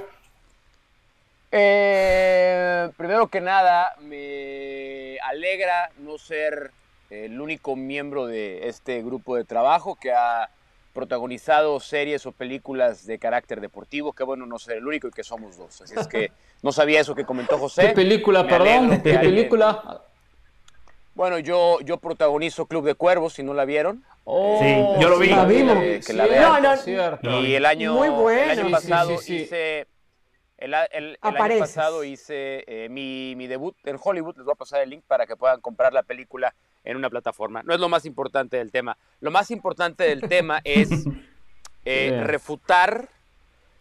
Eh, primero que nada, me alegra no ser el único miembro de este grupo de trabajo que ha protagonizado series o películas de carácter deportivo. Qué bueno no ser el único y que somos dos. Así es que no sabía eso que comentó José. ¿Qué película, perdón? ¿Qué película? Bueno, yo, yo protagonizo Club de Cuervos, si no la vieron. Oh, sí, yo lo vi. La vimos. Que, la vean. Y el año, el año pasado hice... El, el, año pasado hice eh, mi, mi, debut en Hollywood. Les voy a pasar el link para que puedan comprar la película en una plataforma. No es lo más importante del tema. Lo más importante del tema es eh, refutar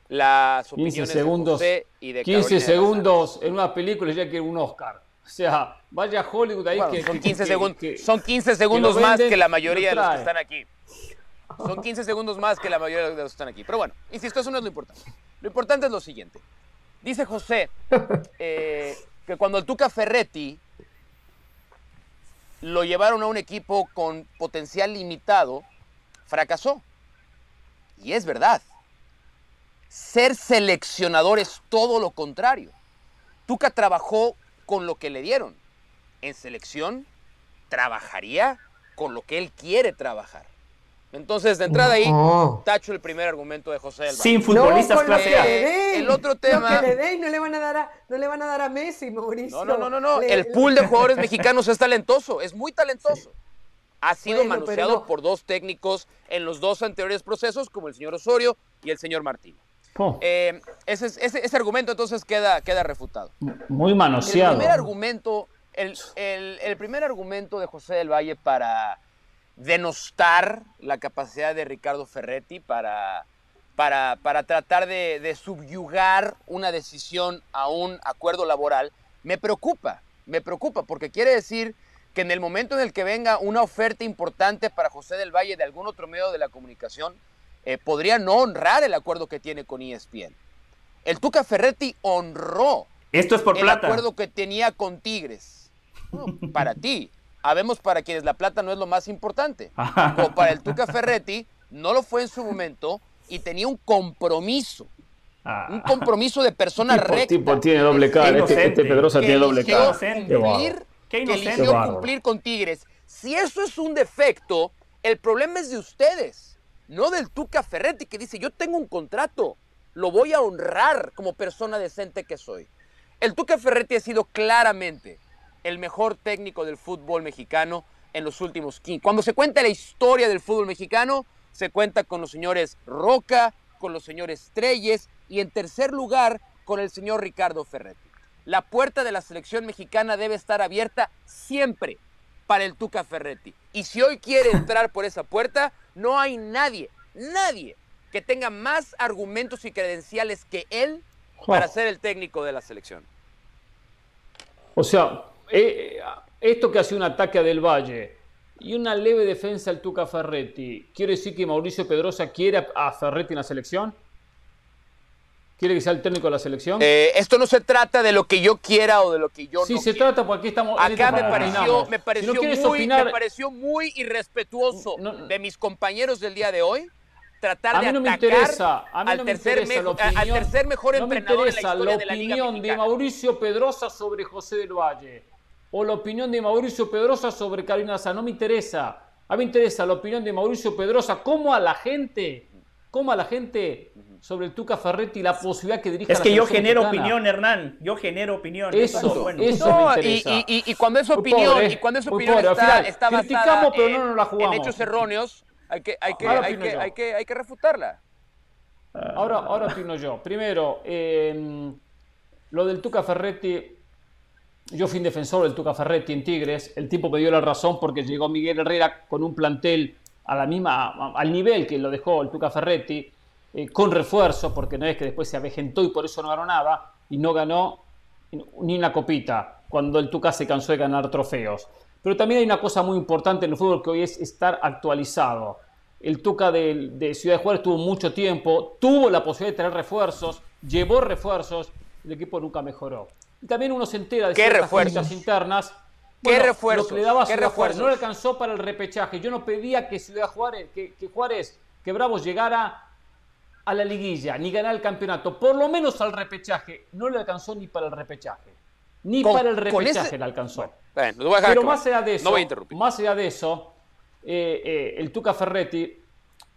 las opiniones segundos, de José y de 15 segundos en una película ya que un Oscar. O sea, vaya a Hollywood ahí que, son 15 segundos, son 15 segundos más que la mayoría de los que están aquí. Son 15 segundos más que la mayoría de los que están aquí. Pero bueno, insisto, eso no es lo importante. Lo importante es lo siguiente. Dice José eh, que cuando el Tuca Ferretti lo llevaron a un equipo con potencial limitado, fracasó. Y es verdad. Ser seleccionador es todo lo contrario. Tuca trabajó con lo que le dieron. En selección, trabajaría con lo que él quiere trabajar. Entonces, de entrada ahí, tacho el primer argumento de José del Sin futbolistas clase A. El otro tema. que le no le van a dar a, no le van a dar a Messi, Mauricio. No, no, no, no. el pool de jugadores mexicanos es talentoso, es muy talentoso. Ha sido manoseado por dos técnicos en los dos anteriores procesos, como el señor Osorio y el señor Martín. Oh. Eh, ese, ese, argumento entonces queda, queda refutado. Muy manoseado. El primer argumento, el, el primer argumento de José del Valle para denostar la capacidad de Ricardo Ferretti para, para, para tratar de, de, subyugar una decisión a un acuerdo laboral, me preocupa, me preocupa, porque quiere decir que en el momento en el que venga una oferta importante para José del Valle de algún otro medio de la comunicación, eh, podría no honrar el acuerdo que tiene con ESPN. El Tuca Ferretti honró Esto es por el acuerdo que tenía con Tigres. para ti, habemos para quienes la plata no es lo más importante. O para el Tuca Ferretti, no lo fue en su momento y tenía un compromiso. Ah. Un compromiso de persona tipo, recta. Tipo tiene doble cara, este, este, Pedrosa tiene doble cara. Cumplir, que eligió cumplir con Tigres. Si eso es un defecto, el problema es de ustedes, no del Tuca Ferretti que dice, yo tengo un contrato, lo voy a honrar como persona decente que soy. El Tuca Ferretti ha sido claramente el mejor técnico del fútbol mexicano en los últimos 15. Cuando se cuenta la historia del fútbol mexicano, se cuenta con los señores Roca, con los señores Treyes y en tercer lugar con el señor Ricardo Ferretti. La puerta de la selección mexicana debe estar abierta siempre para el Tuca Ferretti. Y si hoy quiere entrar por esa puerta, no hay nadie, nadie que tenga más argumentos y credenciales que él para ser el técnico de la selección. O sea, eh, esto que hace un ataque a Del Valle y una leve defensa al Tuca Ferretti, ¿quiere decir que Mauricio Pedrosa quiere a Ferretti en la selección? ¿Quiere que sea el técnico de la selección? Eh, esto no se trata de lo que yo quiera o de lo que yo sí, no se trata porque aquí estamos. Acá me pareció, me, pareció muy, me pareció muy irrespetuoso de mis compañeros del día de hoy tratar de atacar al, tercer al tercer mejor entrenador en la historia de la Liga opinión de Mauricio Pedrosa sobre José del Valle o la opinión de Mauricio Pedrosa sobre Karina Sá. No me interesa. A mí me interesa la opinión de Mauricio Pedrosa. ¿Cómo a la gente, cómo a la gente sobre el Tuca Ferretti la posibilidad que dirija Es que yo genero opinión, Hernán. Yo genero opinión. Eso, eso, me interesa. Y, cuando es opinión, y cuando es opinión está, está basada pero no nos la jugamos. en hechos erróneos, hay que, hay que, hay que, hay que, hay que, refutarla. Ahora, ahora opino yo. Primero, em, lo del Tuca Ferretti yo fui un defensor del Tuca Ferretti en Tigres, el tipo me dio la razón porque llegó Miguel Herrera con un plantel a la misma, al nivel que lo dejó el Tuca Ferretti, eh, con refuerzo, porque no es que después se avejentó y por eso no ganó nada, y no ganó ni una copita, cuando el Tuca se cansó de ganar trofeos. Pero también hay una cosa muy importante en el fútbol que hoy es estar actualizado. El Tuca de, de Ciudad de Juárez tuvo mucho tiempo, tuvo la posibilidad de tener refuerzos, llevó refuerzos, el equipo nunca mejoró. Y también uno se entera de ¿Qué ciertas cositas internas. ¿Qué refuerzos? Lo que le daba ¿Qué refuerzos? no le alcanzó para el repechaje. Yo no pedía que Ciudad Juárez, que, que Juárez, que Bravos llegara a la liguilla, ni ganar el campeonato. Por lo menos al repechaje. No le alcanzó ni para el repechaje. Ni Con- para el repechaje ese- le alcanzó. Bueno, Pero más allá de eso, No voy a interrumpir. más allá de eso, eh, eh, el Tuca Ferretti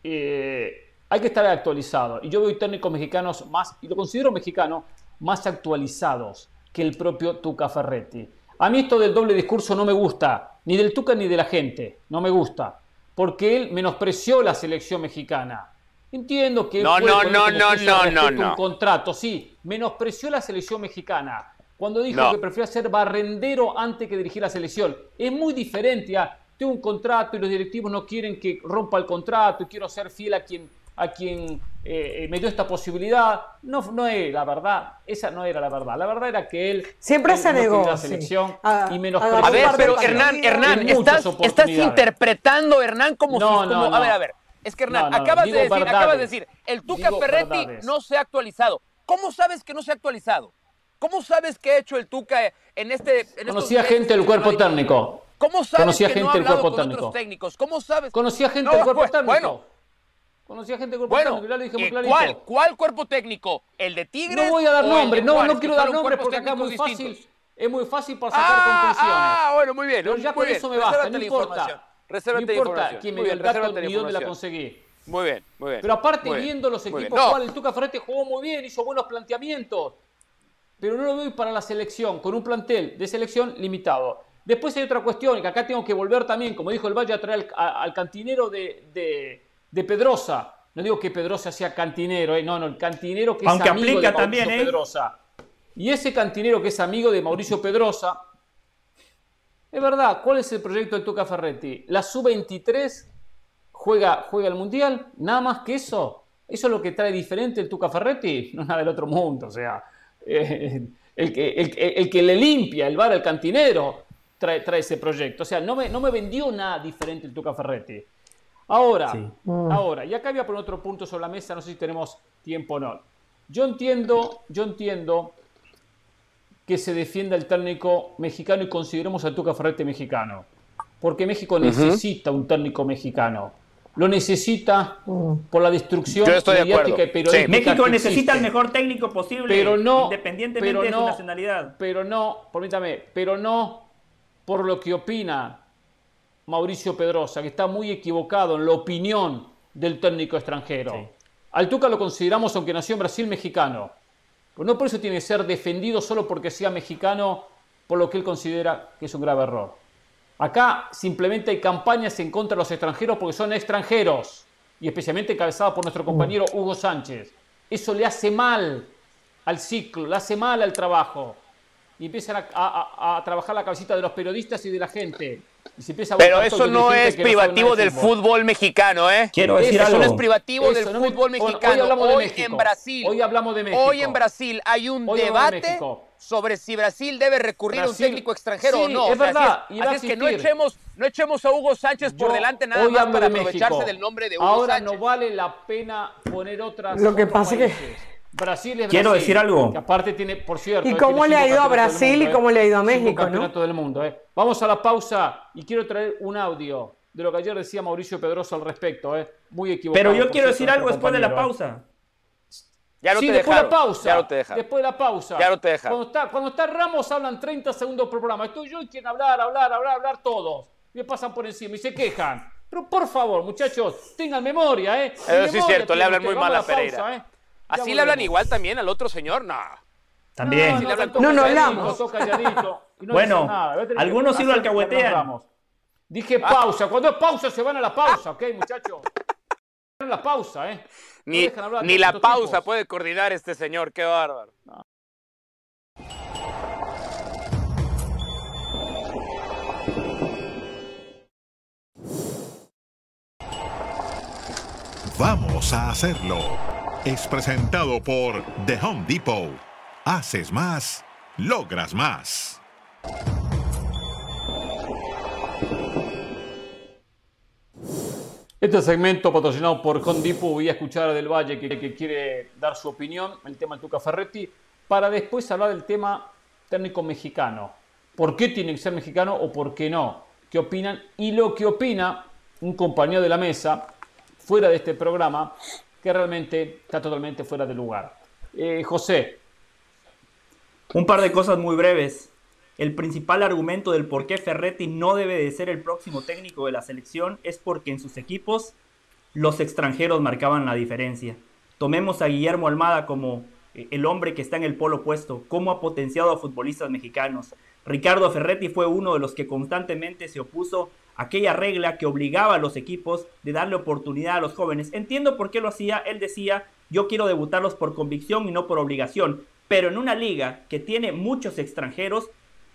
eh, hay que estar actualizado. Y yo veo técnicos mexicanos más, y lo considero mexicano, más actualizados que el propio Tuca Ferretti. A mí esto del doble discurso no me gusta, ni del Tuca ni de la gente, no me gusta, porque él menospreció la selección mexicana. Entiendo que él No, no, no, no, no, no, a un no. contrato, sí, menospreció la selección mexicana. Cuando dijo No. que prefiere ser barrendero antes que dirigir la selección. Es muy diferente a tengo un contrato y los directivos no quieren que rompa el contrato y quiero ser fiel a quien a quien eh, me dio esta posibilidad. No, no es la verdad, esa no era la verdad. La verdad era que él Siempre él se negó, la sí. selección A- y a menospreció A ver, pero. Hernán, Hernán, estás, estás interpretando, Hernán, como No, si... no, como- no. A ver, a ver. Es que Hernán, No, no, acabas, de decir, acabas de decir, el Tuca Digo Ferretti verdades. no se ha actualizado. ¿Cómo sabes que no se ha actualizado? ¿Cómo sabes que ha hecho el Tuca en este... En Conocía gente del cuerpo técnico. ¿Cómo sabes Conocía que gente no ha del hablado cuerpo con técnico. otros técnicos? ¿Cómo sabes? Conocía gente No, del cuerpo pues, técnico. bueno. Conocía gente del cuerpo Bueno, técnico, ya lo dije muy ¿y clarito. ¿cuál? ¿Cuál cuerpo técnico? ¿El de Tigres? No voy a dar nombres, no, no quiero dar nombres porque acá es muy fácil, es muy fácil para sacar Ah, conclusiones. ah, bueno, muy bien. Pero ya con bien. eso me basta, no importa. No importa quién me dio el dato ni dónde la conseguí. Muy bien, muy bien. Pero aparte, bien, viendo los equipos. No, cuales el Tuca Ferretti jugó muy bien, hizo buenos planteamientos. Pero no lo veo para la selección, con un plantel de selección limitado. Después hay otra cuestión, que acá tengo que volver también, como dijo el Valle, a traer al, a- al cantinero de, de- de Pedrosa. No digo que Pedrosa sea cantinero, eh, no, no, el cantinero que Aunque es amigo aplica de Mauricio también, ¿eh? Pedrosa. Y ese cantinero que es amigo de Mauricio Pedrosa, es verdad, ¿cuál es el proyecto del Tuca Ferretti? La sub-23 juega, juega el Mundial, nada más que eso. ¿Eso es lo que trae diferente el Tuca Ferretti? No es nada del otro mundo, o sea, eh, el, que, el, el que le limpia el bar al cantinero trae, trae ese proyecto. O sea, no me, no me vendió nada diferente el Tuca Ferretti. Ahora, Sí. ahora, y acá voy a poner otro punto sobre la mesa, no sé si tenemos tiempo o no. Yo entiendo, yo entiendo que se defienda el técnico mexicano y consideremos al Tuca Ferretti mexicano. Porque México necesita un técnico mexicano. Lo necesita por la destrucción Yo estoy de mediática acuerdo. y periodística Sí. México que necesita el mejor técnico posible, Pero no- independientemente pero de su no- nacionalidad. Pero no, permítame, pero no por lo que opina Mauricio Pedrosa, que está muy equivocado en la opinión del técnico extranjero. Sí. Al Tuca lo consideramos, aunque nació en Brasil, mexicano. Pero no por eso tiene que ser defendido solo porque sea mexicano por lo que él considera que es un grave error. Acá simplemente hay campañas en contra de los extranjeros porque son extranjeros y especialmente encabezadas por nuestro compañero Hugo Sánchez. Eso le hace mal al ciclo, le hace mal al trabajo. Y empiezan a- a trabajar la cabecita de los periodistas y de la gente. Pero eso no es no privativo del fútbol mexicano, ¿eh? Quiero decir Eso Eso algo. no es privativo del Eso no me- fútbol hoy- hoy mexicano. de Hoy México. en Brasil. Hoy hablamos de México. Hoy en Brasil hay un Hoy hablamos de debate sobre si Brasil debe recurrir a un técnico extranjero Sí, o no. es O sea, así verdad, así es que no echemos, no echemos a Hugo Sánchez por delante nada más para de aprovecharse México. del nombre de Hugo Ahora Sánchez. no vale la pena poner otras. Lo que pasa es que- países. Brasil es Quiero Brasil, decir algo. Que aparte tiene, por cierto. ¿Y eh, cómo le ha ido a Brasil y cómo le ha ido a México, no? campeonatos del mundo, eh. Vamos a la pausa y quiero traer un audio de lo que ayer decía Mauricio Pedroso al respecto, eh. Muy equivocado. Pero yo quiero decir algo después de la eh. pausa. Ya no sí, te después dejaron. de la pausa. Ya no te dejaron. Después de la pausa. Ya no te dejaron. Cuando está, cuando está Ramos hablan 30 segundos por programa. Estoy yo y quieren hablar, hablar, hablar, hablar todos. Me pasan por encima y se quejan. Pero por favor, muchachos, tengan memoria, ¿eh? Eso sí es cierto, le hablan muy mal a Pereira. pausa, ¿eh? Así le hablan igual también al otro señor, no. También. No, no, hablamos. bueno, algunos sí lo alcahuetean. Dije pausa. Cuando es pausa, se van a la pausa, ¿ok, muchachos? la pausa, ¿eh? Ni, la pausa puede coordinar este señor, qué bárbaro. Vamos a hacerlo. Es presentado por The Home Depot. Haces más, logras más. Este segmento patrocinado por Condipo, voy a escuchar a Del Valle que, que quiere dar su opinión, el tema del Tuca Ferretti, para después hablar del tema técnico mexicano. ¿Por qué tiene que ser mexicano o por qué no? ¿Qué opinan? Y lo que opina un compañero de la mesa, fuera de este programa, que realmente está totalmente fuera de lugar. Eh, José. Un par de cosas muy breves. El principal argumento del por qué Ferretti no debe de ser el próximo técnico de la selección es porque en sus equipos los extranjeros marcaban la diferencia. Tomemos a Guillermo Almada como eh, el hombre que está en el polo opuesto, cómo ha potenciado a futbolistas mexicanos. Ricardo Ferretti fue uno de los que constantemente se opuso aquella regla que obligaba a los equipos de darle oportunidad a los jóvenes. Entiendo por qué lo hacía, él decía, yo quiero debutarlos por convicción y no por obligación, pero en una liga que tiene muchos extranjeros,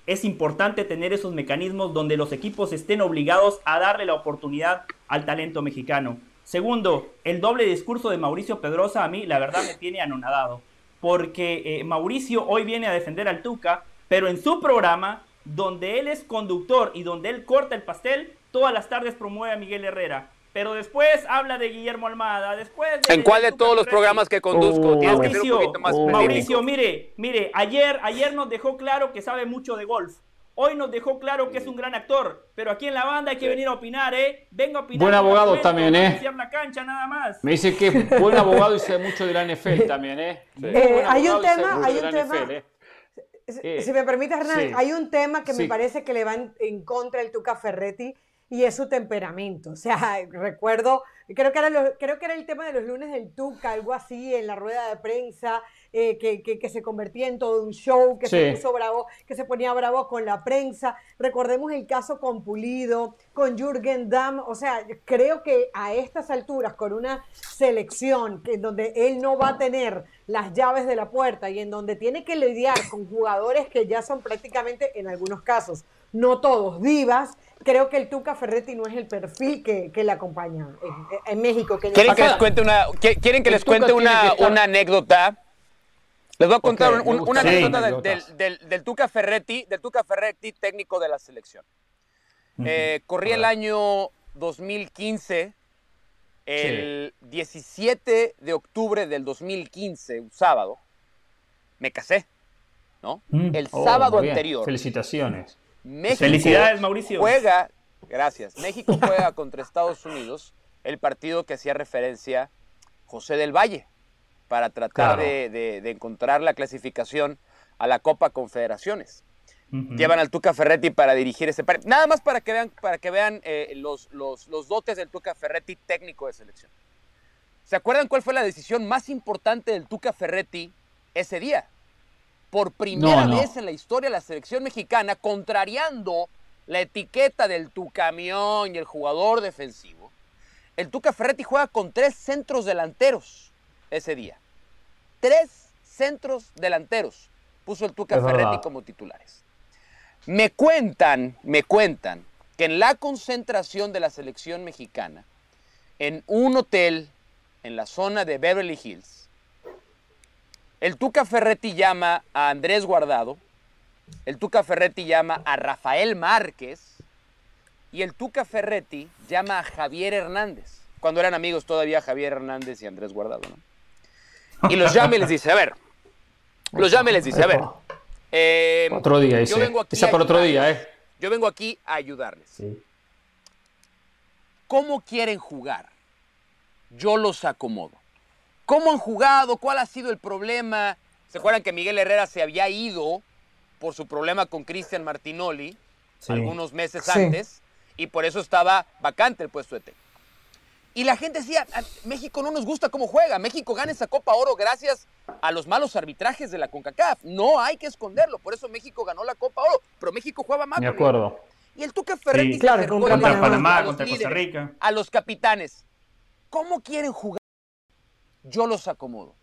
es importante tener esos mecanismos donde los equipos estén obligados a darle la oportunidad al talento mexicano. Segundo, el doble discurso de Mauricio Pedrosa a mí la verdad me tiene anonadado, porque eh, Mauricio hoy viene a defender al Tuca, pero en su programa, donde él es conductor y donde él corta el pastel, todas las tardes promueve a Miguel Herrera. Pero después habla de Guillermo Almada, después de, ¿En cuál de todos los programas que conduzco? Tienes que ser un poquito más Mauricio, mire, mire, ayer, ayer nos dejó claro que sabe mucho de golf. Hoy nos dejó claro que es un gran actor, pero aquí en la banda hay que venir a opinar, ¿eh? Venga a opinar. Buen abogado también, ¿eh? La cancha nada más. Me dice que buen abogado y sabe mucho de la NFL también, ¿eh? eh hay un tema, hay un tema. NFL, ¿eh? Si, me permite, Hernán, hay un tema que me parece que le va en, contra el Tuca Ferretti y es su temperamento. O sea, recuerdo, creo que, era creo que era el tema de los lunes del Tuca, algo así, en la rueda de prensa, eh, que, que, se convertía en todo un show, que se puso bravo, que se ponía bravo con la prensa. Recordemos el caso con Pulido, con Jürgen Damm. O sea, creo que a estas alturas, con una selección en donde él no va a tener las llaves de la puerta y en donde tiene que lidiar con jugadores que ya son prácticamente, en algunos casos, no todos divas, creo que el Tuca Ferretti no es el perfil que, que le acompaña en, México. ¿Quieren, que les cuente una, ¿Quieren que les cuente una, una anécdota? Les voy a contar una anécdota del, Tuca Ferretti, del Tuca Ferretti, técnico de la selección. Eh, corrí el año 2015, el 17 de octubre del 2015, un sábado, me casé, ¿no? Mm. El oh, sábado anterior. Felicitaciones. México Felicidades, Mauricio. Juega, gracias. México juega contra Estados Unidos el partido que hacía referencia José del Valle para tratar de, encontrar la clasificación a la Copa Confederaciones. Llevan al Tuca Ferretti para dirigir ese partido. Nada más para que vean, para que vean eh, los, los, dotes del Tuca Ferretti técnico de selección. ¿Se acuerdan cuál fue la decisión más importante del Tuca Ferretti ese día? Por primera vez en la historia de la selección mexicana, contrariando la etiqueta del tu camión y el jugador defensivo, el Tuca Ferretti juega con tres centros delanteros ese día tres centros delanteros puso el Tuca Ferretti como titulares. Me cuentan, me cuentan que en la concentración de la selección mexicana, en un hotel en la zona de Beverly Hills, el Tuca Ferretti llama a Andrés Guardado, el Tuca Ferretti llama a Rafael Márquez y el Tuca Ferretti llama a Javier Hernández, cuando eran amigos todavía Javier Hernández y Andrés Guardado, ¿no? Y los llama y les dice, a ver, los llama y les dice, a ver. Eh, otro día, dice. Yo vengo aquí Esa por otro día, ¿eh? Yo vengo aquí a ayudarles. ¿Cómo quieren jugar? Yo los acomodo. ¿Cómo han jugado? ¿Cuál ha sido el problema? ¿Se acuerdan que Miguel Herrera se había ido por su problema con Cristian Martinoli algunos meses antes? Y por eso estaba vacante el puesto de técnico. Y la gente decía, México no nos gusta cómo juega, México gana esa Copa Oro gracias a los malos arbitrajes de la CONCACAF. No hay que esconderlo, por eso México ganó la Copa Oro, pero México jugaba mal. De acuerdo. Y el Tuca Ferretti claro, contra Panamá, contra Costa Rica. A los capitanes. ¿Cómo quieren jugar? Yo los acomodo.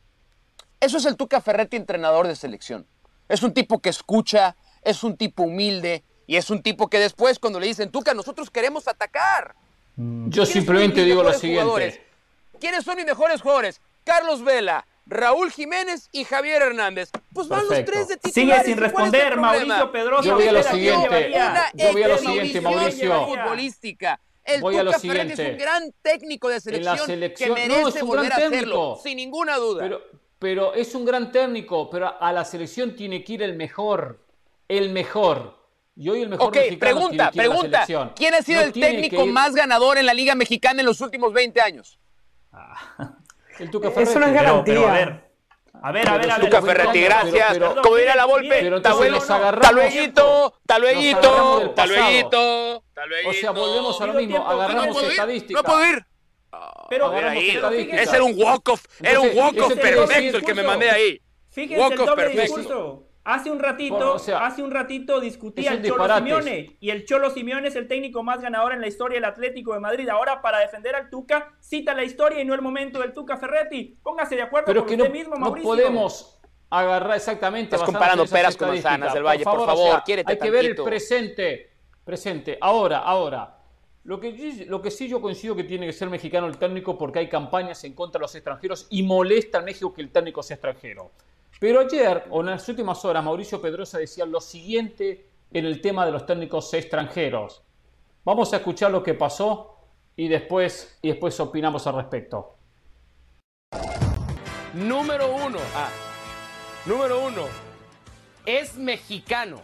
Eso es el Tuca Ferretti, entrenador de selección. Es un tipo que escucha, es un tipo humilde y es un tipo que después cuando le dicen, Tuca, nosotros queremos atacar. Mm. Yo simplemente digo lo siguiente. ¿quiénes son mis mejores jugadores? Carlos Vela, Raúl Jiménez y Javier Hernández. Pues van los tres de titulares. Sigue sin responder, Mauricio Pedrosa. Yo voy a lo siguiente. Yo voy a lo siguiente, Mauricio. futbolística. El Voy Tuca Ferretti es un gran técnico de selección, selección que merece volver a hacerlo, sin ninguna duda. Pero, pero es un gran técnico, pero a la selección tiene que ir el mejor, el mejor. Y hoy el mejor Ok, pregunta, pregunta. ¿Quién ha sido el técnico más ganador en la Liga Mexicana en los últimos 20 años? Ah, el Tuca Ferretti. Eso no es garantía. a ver, a ver, a ver, a ver. Tuca Ferretti, gracias. Como dirá la Volpe, pero talueguito, talueguito, talueguito, talueguito, O sea, volvemos a lo mismo, agarramos estadísticas. No puedo ir. Pero, ese era un walk-off, era un walk-off perfecto el que me mandé ahí. Fíjense el doble discurso. Hace un ratito, hace un ratito discutía el Cholo Simeone y el Cholo Simeone es el técnico más ganador en la historia del Atlético de Madrid. Ahora para defender al Tuca cita la historia y no el momento del Tuca Ferretti. Póngase de acuerdo Pero con que usted no, mismo, no Mauricio. podemos agarrar exactamente. Estás comparando peras con manzanas del Valle, por favor, por favor Hay que ver el presente, presente. Ahora, ahora. Lo que, lo que sí yo coincido que tiene que ser mexicano el técnico porque hay campañas en contra de los extranjeros y molesta a México que el técnico sea extranjero. Pero ayer, o en las últimas horas, Mauricio Pedrosa decía lo siguiente en el tema de los técnicos extranjeros. Vamos a escuchar lo que pasó y después, y después opinamos al respecto. Número uno. Ah, número uno. Es mexicano.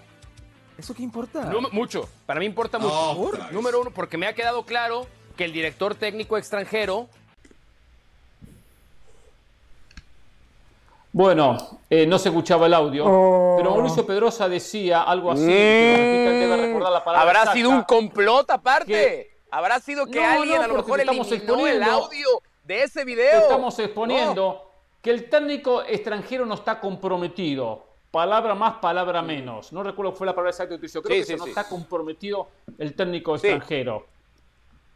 ¿Eso qué importa? mucho. Para mí importa mucho. Número uno, porque me ha quedado claro que el director técnico extranjero Bueno, eh, no se escuchaba el audio, pero Mauricio Pedrosa decía algo así. debe recordar la palabra ¿Habrá sido un complot aparte? ¿Habrá sido que alguien a lo mejor eliminó el audio de ese video? Estamos exponiendo que el técnico extranjero no está comprometido. Palabra más, palabra menos. No recuerdo cuál fue la palabra exacta que utilizó. Creo que no está comprometido el técnico extranjero.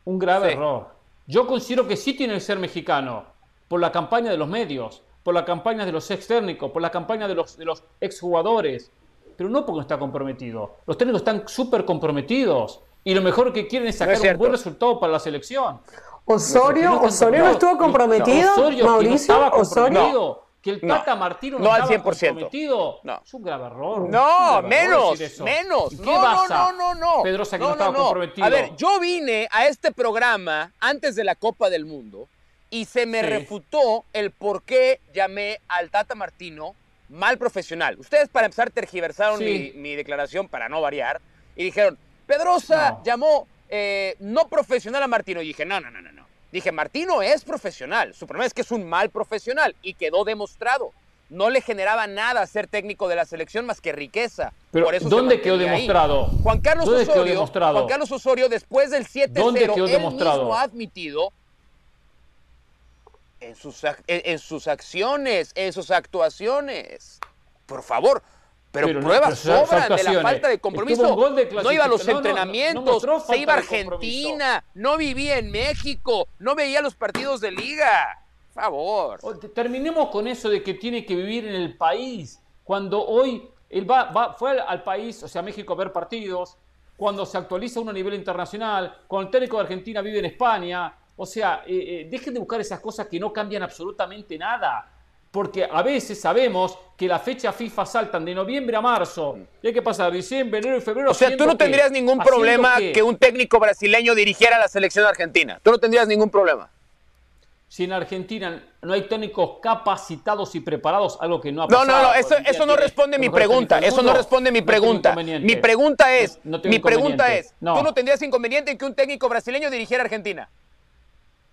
Un grave error. Yo considero que sí tiene que ser mexicano por la campaña de los medios por la campaña de los ex técnicos, por la campaña de los, de los exjugadores, pero no porque no está comprometido. Los técnicos están súper comprometidos y lo mejor que quieren es sacar un buen resultado para la selección. Osorio, Osorio no estuvo comprometido, Mauricio, no Osorio. Que el Tata Martino no, al 100%. comprometido. No. Es un grave error. No, menos, menos. ¿Qué no, no, no, no, Pedro que no, estaba comprometido. A ver, yo vine a este programa antes de la Copa del Mundo y se me refutó el por qué llamé al Tata Martino mal profesional. Ustedes para empezar tergiversaron mi, declaración para no variar y dijeron, Pedrosa llamó eh, no profesional a Martino. Y dije, no, no, no, no, no. Dije, Martino es profesional. Su problema es que es un mal profesional y quedó demostrado. No le generaba nada ser técnico de la selección más que riqueza. Pero Por eso ¿dónde quedó demostrado? Juan Carlos Osorio, Juan Carlos Osorio después del 7-0 él demostrado? mismo ha admitido en sus, en, sus acciones, en sus actuaciones. Por favor, pero, pruebas sobran de la falta de compromiso. no iba a los entrenamientos, se iba a Argentina, no vivía en México, no veía los partidos de liga. Por favor. Terminemos con eso de que tiene que vivir en el país. Cuando hoy él va, va, fue al, país, o sea, a México a ver partidos, cuando se actualiza uno a nivel internacional, cuando el técnico de Argentina vive en España, o sea, eh, eh, dejen de buscar esas cosas que no cambian absolutamente nada. Porque a veces sabemos que la fecha FIFA saltan de noviembre a marzo. Y hay que pasar diciembre, enero y febrero. O sea, tú no tendrías ningún problema que... un técnico brasileño dirigiera la selección argentina. Tú no tendrías ningún problema. Si en Argentina no hay técnicos capacitados y preparados, algo que no ha pasado. No, no, no, eso, eso no responde mi pregunta. Eso no responde mi pregunta. Mi pregunta es, mi pregunta es, ¿tú no tendrías inconveniente en que un técnico brasileño dirigiera Argentina?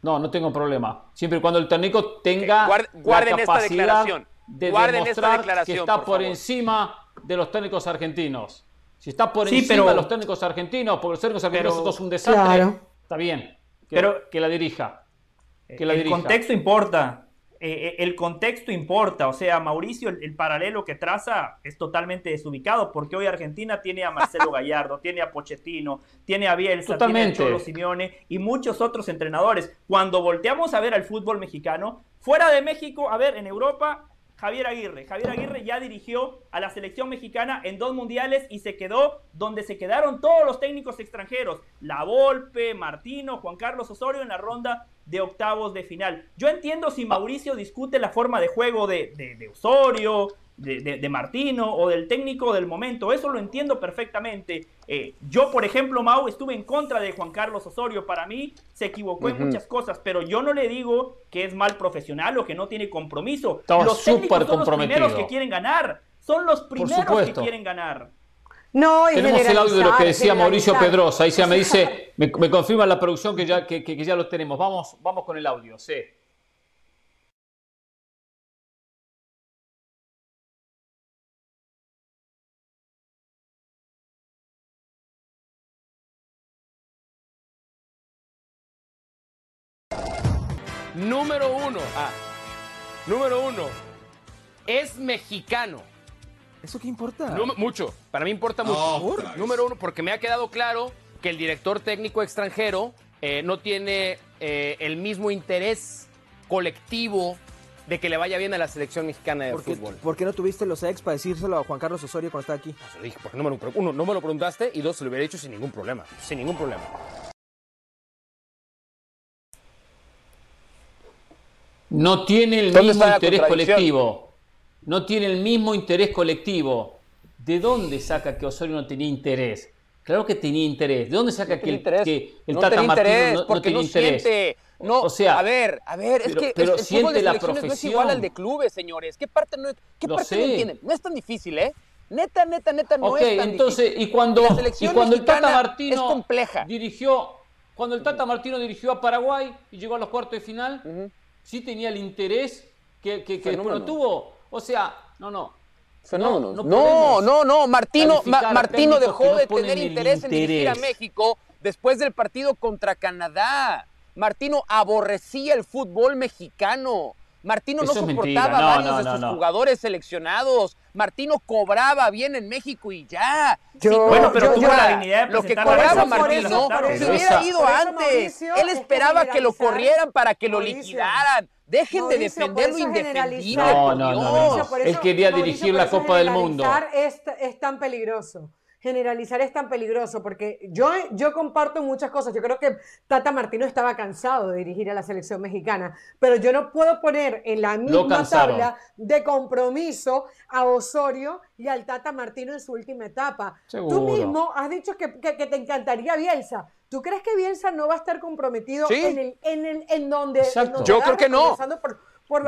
No, no tengo problema. Siempre y cuando el técnico tenga guarden la capacidad de demostrar que está por, encima de los técnicos argentinos. Si está por encima de los técnicos argentinos, porque los técnicos argentinos son un desastre, está bien. Que, pero, que la dirija. Que la el contexto importa. Eh, eh, el contexto importa, o sea, Mauricio, el, paralelo que traza es totalmente desubicado, porque hoy Argentina tiene a Marcelo Gallardo, tiene a Pochettino, tiene a Bielsa, tiene a Cholo Simeone y muchos otros entrenadores. Cuando volteamos a ver al fútbol mexicano, fuera de México, a ver, en Europa, Javier Aguirre. Javier Aguirre ya dirigió a la selección mexicana en dos mundiales y se quedó donde se quedaron todos los técnicos extranjeros. La Volpe, Martino, Juan Carlos Osorio en la ronda de octavos de final. Yo entiendo si Mauricio discute la forma de juego de, de, Osorio, de, Martino o del técnico del momento. Eso lo entiendo perfectamente. Eh, yo, por ejemplo, Mau, estuve en contra de Juan Carlos Osorio. Para mí se equivocó en muchas cosas, pero yo no le digo que es mal profesional o que no tiene compromiso. los técnicos son los primeros que quieren ganar. Son los primeros que quieren ganar. No, Tenemos el audio de lo que decía Mauricio Pedrosa. Ahí se me dice, me, confirma la producción que ya, que, ya lo tenemos. Vamos, vamos con el audio, sí. Número uno. Ah, número uno. Es mexicano. ¿Eso qué importa? mucho. Para mí importa mucho. Número uno, porque me ha quedado claro que el director técnico extranjero eh, no tiene eh, el mismo interés colectivo de que le vaya bien a la selección mexicana de fútbol. ¿Por qué no tuviste los ex para decírselo a Juan Carlos Osorio cuando estaba aquí? No, dije, porque no me lo, uno, no me lo preguntaste y dos, se lo hubiera dicho sin ningún problema. Sin ningún problema. No tiene el mismo interés colectivo no tiene el mismo interés colectivo. ¿De dónde saca que Osorio no tenía interés? Claro que tenía interés. ¿De dónde saca que, el, que el, no Tata Martino interés, no, porque no, interés? Siente, no, o sea, a ver, a ver, es que el, fútbol de selecciones no es igual al de clubes, señores. ¿Qué parte no, qué parte no entienden? No es tan difícil, ¿eh? Neta, neta, neta, no es tan entonces, difícil. y cuando, y cuando el Tata Martino dirigió, cuando el Tata Martino dirigió a Paraguay y llegó a los cuartos de final, sí tenía el interés que, que, que no tuvo o sea, no, no. No, no, no, no, Martino, Martino dejó de tener interés, en dirigir a México después del partido contra Canadá. Martino aborrecía el fútbol mexicano. Martino no soportaba varios de sus jugadores seleccionados. Martino cobraba bien en México y ya. bueno, pero tuvo la dignidad de Lo que cobraba Martino se hubiera ido antes. Él esperaba que lo corrieran para que lo liquidaran. Dejen de defender lo indefendible. No, no, no, Él quería dirigir la Copa del Mundo. Es, es tan peligroso generalizar es tan peligroso, porque yo, yo comparto muchas cosas. Yo creo que Tata Martino estaba cansado de dirigir a la selección mexicana, pero yo no puedo poner en la misma tabla de compromiso a Osorio y al Tata Martino en su última etapa. Tú mismo has dicho que, te encantaría Bielsa. ¿Tú crees que Bielsa no va a estar comprometido en, el, en, el, en donde... yo creo que no.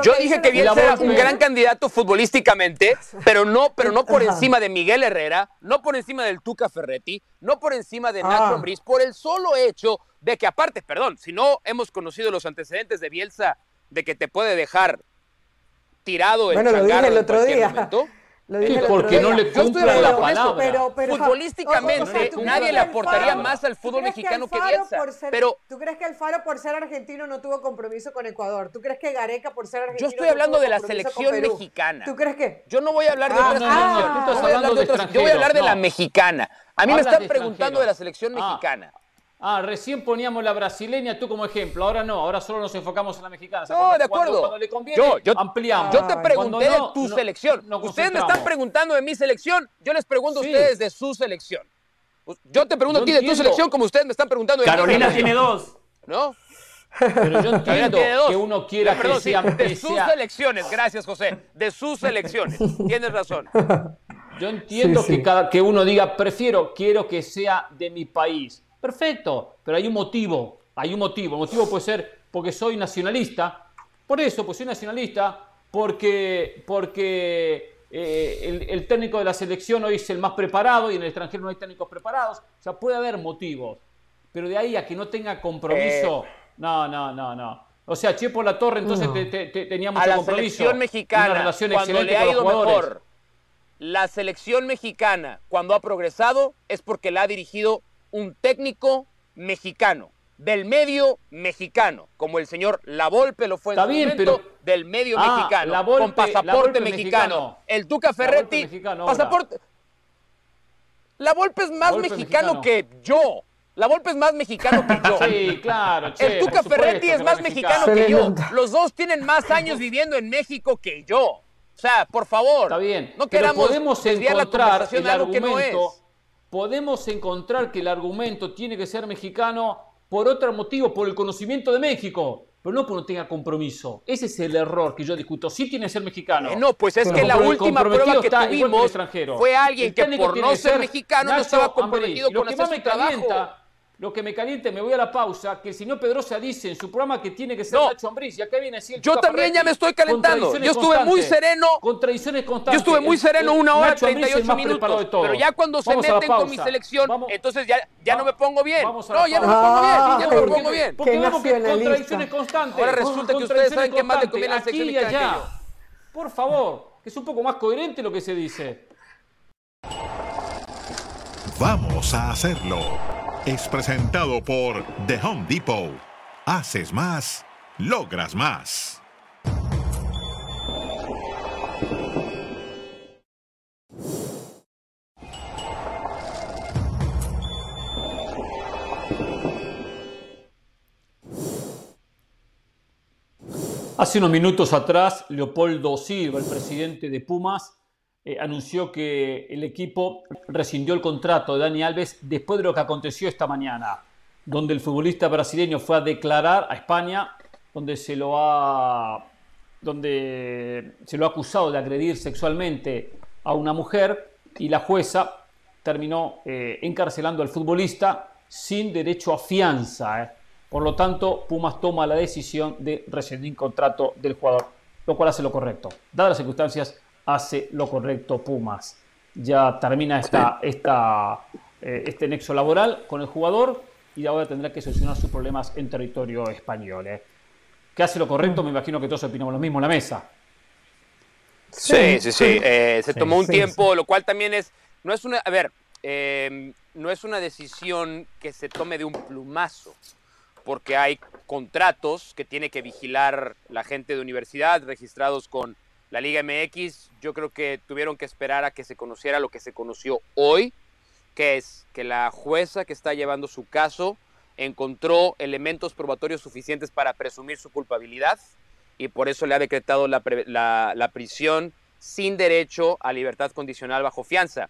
Yo dije que Bielsa era un gran candidato futbolísticamente, pero no, pero no por encima de Miguel Herrera, no por encima del Tuca Ferretti, no por encima de Nacho ah. Ambriz, por el solo hecho de que aparte, perdón, si no hemos conocido los antecedentes de Bielsa de que te puede dejar tirado el bueno, lo dije el otro día. Momento, porque no le cumple la palabra. Futbolísticamente, nadie le aportaría más al fútbol mexicano que, Bielsa. pero, ¿Tú crees que Alfaro, por ser argentino, no tuvo compromiso con Ecuador? ¿Tú crees que Gareca, por ser argentino, Yo estoy hablando de la selección mexicana. ¿Tú crees que? Yo no voy a hablar de ah, otras selecciones. yo, voy a hablar de yo voy a hablar de la mexicana. A mí me están preguntando de la selección ah. mexicana. Ah, recién poníamos la brasileña tú como ejemplo, ahora no, ahora solo nos enfocamos en la mexicana. No, de acuerdo. Cuando, le conviene, yo, ampliamos. Yo te pregunté de tu selección. ustedes me están preguntando de mi selección, yo les pregunto a ustedes de su selección. Yo te pregunto a ti de tu selección como ustedes me están preguntando de Carolina tiene dos. ¿No? Pero yo entiendo que uno quiera que sea, de sus selecciones, gracias José, de sus selecciones. Tienes razón. Yo entiendo que, cada, que uno diga, prefiero, quiero que sea de mi país Perfecto, pero hay un motivo, hay un motivo. El motivo puede ser porque soy nacionalista. Por eso, pues soy nacionalista, porque, porque eh, el, técnico de la selección hoy es el más preparado y en el extranjero no hay técnicos preparados. O sea, puede haber motivos. Pero de ahí a que no tenga compromiso, eh. no, no, no, no. O sea, Chepo La Torre entonces tenía mucho a la compromiso. Selección mexicana, cuando le ha ido mejor, la selección mexicana, cuando ha progresado, es porque la ha dirigido un técnico mexicano, del medio mexicano, como el señor Lavolpe lo fue en su momento, del medio ah, mexicano, con pasaporte mexicano. El Tuca Ferretti, pasaporte... La Volpe es más mexicano, que yo. La Volpe es más mexicano que yo. Sí, claro. el Tuca Ferretti es más mexicano, que yo. Los dos tienen más años viviendo en México que yo. O sea, por favor. Está bien. No queramos podemos desviar la conversación de algo que no es podemos encontrar que el argumento tiene que ser mexicano por otro motivo, por el conocimiento de México. pero no porque no tenga compromiso. Ese es el error que yo discuto. Sí tiene que ser mexicano. Eh, no, pues es que la última prueba que tuvimos fue alguien que por no ser mexicano no estaba comprometido con hacer su trabajo. Lo que me caliente, me voy a la pausa, que el señor Pedrosa dice en su programa que tiene que ser Nacho Ambriz. Y acá viene así Yo también ya me estoy calentando. Yo estuve muy sereno. Contradicciones constantes. Yo estuve muy sereno una hora y 38 minutos. Pero ya cuando se meten con mi selección, entonces ya, ya no me pongo bien. No, ya no me pongo bien. Ya no me pongo bien. Porque vemos que contradicciones constantes. Ahora resulta que ustedes saben que más le conviene a la selección mexicana Por favor, que es un poco más coherente lo que se dice. Vamos a hacerlo es presentado por The Home Depot. Haces más, logras más. Hace unos minutos atrás, Leopoldo Silva, el presidente de Pumas, eh, anunció que el equipo rescindió el contrato de Dani Alves después de lo que aconteció esta mañana, donde el futbolista brasileño fue a declarar a España, donde se lo ha, donde se lo ha acusado de agredir sexualmente a una mujer y la jueza terminó eh, encarcelando al futbolista sin derecho a fianza. Eh. Por lo tanto, Pumas toma la decisión de rescindir contrato del jugador, lo cual hace lo correcto. Dadas las circunstancias, hace lo correcto Pumas. Ya termina esta, esta, eh, este nexo laboral con el jugador y ahora tendrá que solucionar sus problemas en territorio español. ¿eh? ¿Qué hace lo correcto? Me imagino que todos opinamos lo mismo en la mesa. Sí, sí, sí. Eh, se tomó un tiempo, lo cual también es, no es una, a ver, em, no es una decisión que se tome de un plumazo, porque hay contratos que tiene que vigilar la gente de universidad registrados con la Liga MX, yo creo que tuvieron que esperar a que se conociera lo que se conoció hoy, que es que la jueza que está llevando su caso encontró elementos probatorios suficientes para presumir su culpabilidad y por eso le ha decretado la, prisión sin derecho a libertad condicional bajo fianza.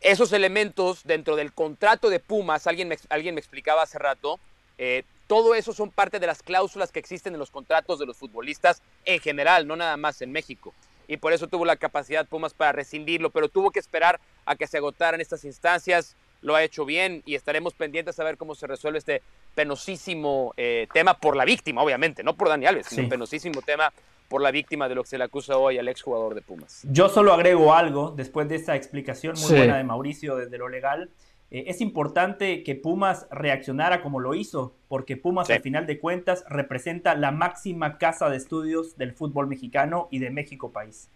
Esos elementos dentro del contrato de Pumas, alguien me, explicaba hace rato, eh, todo eso son parte de las cláusulas que existen en los contratos de los futbolistas en general, no nada más en México. Y por eso tuvo la capacidad Pumas para rescindirlo, pero tuvo que esperar a que se agotaran estas instancias. Lo ha hecho bien y estaremos pendientes a ver cómo se resuelve este penosísimo eh, tema por la víctima, obviamente, no por Dani Alves, sino un penosísimo tema por la víctima de lo que se le acusa hoy al exjugador de Pumas. Yo solo agrego algo después de esta explicación muy buena de Mauricio desde lo legal. Eh, es importante que Pumas reaccionara como lo hizo, porque Pumas al final de cuentas representa la máxima casa de estudios del fútbol mexicano y de México país.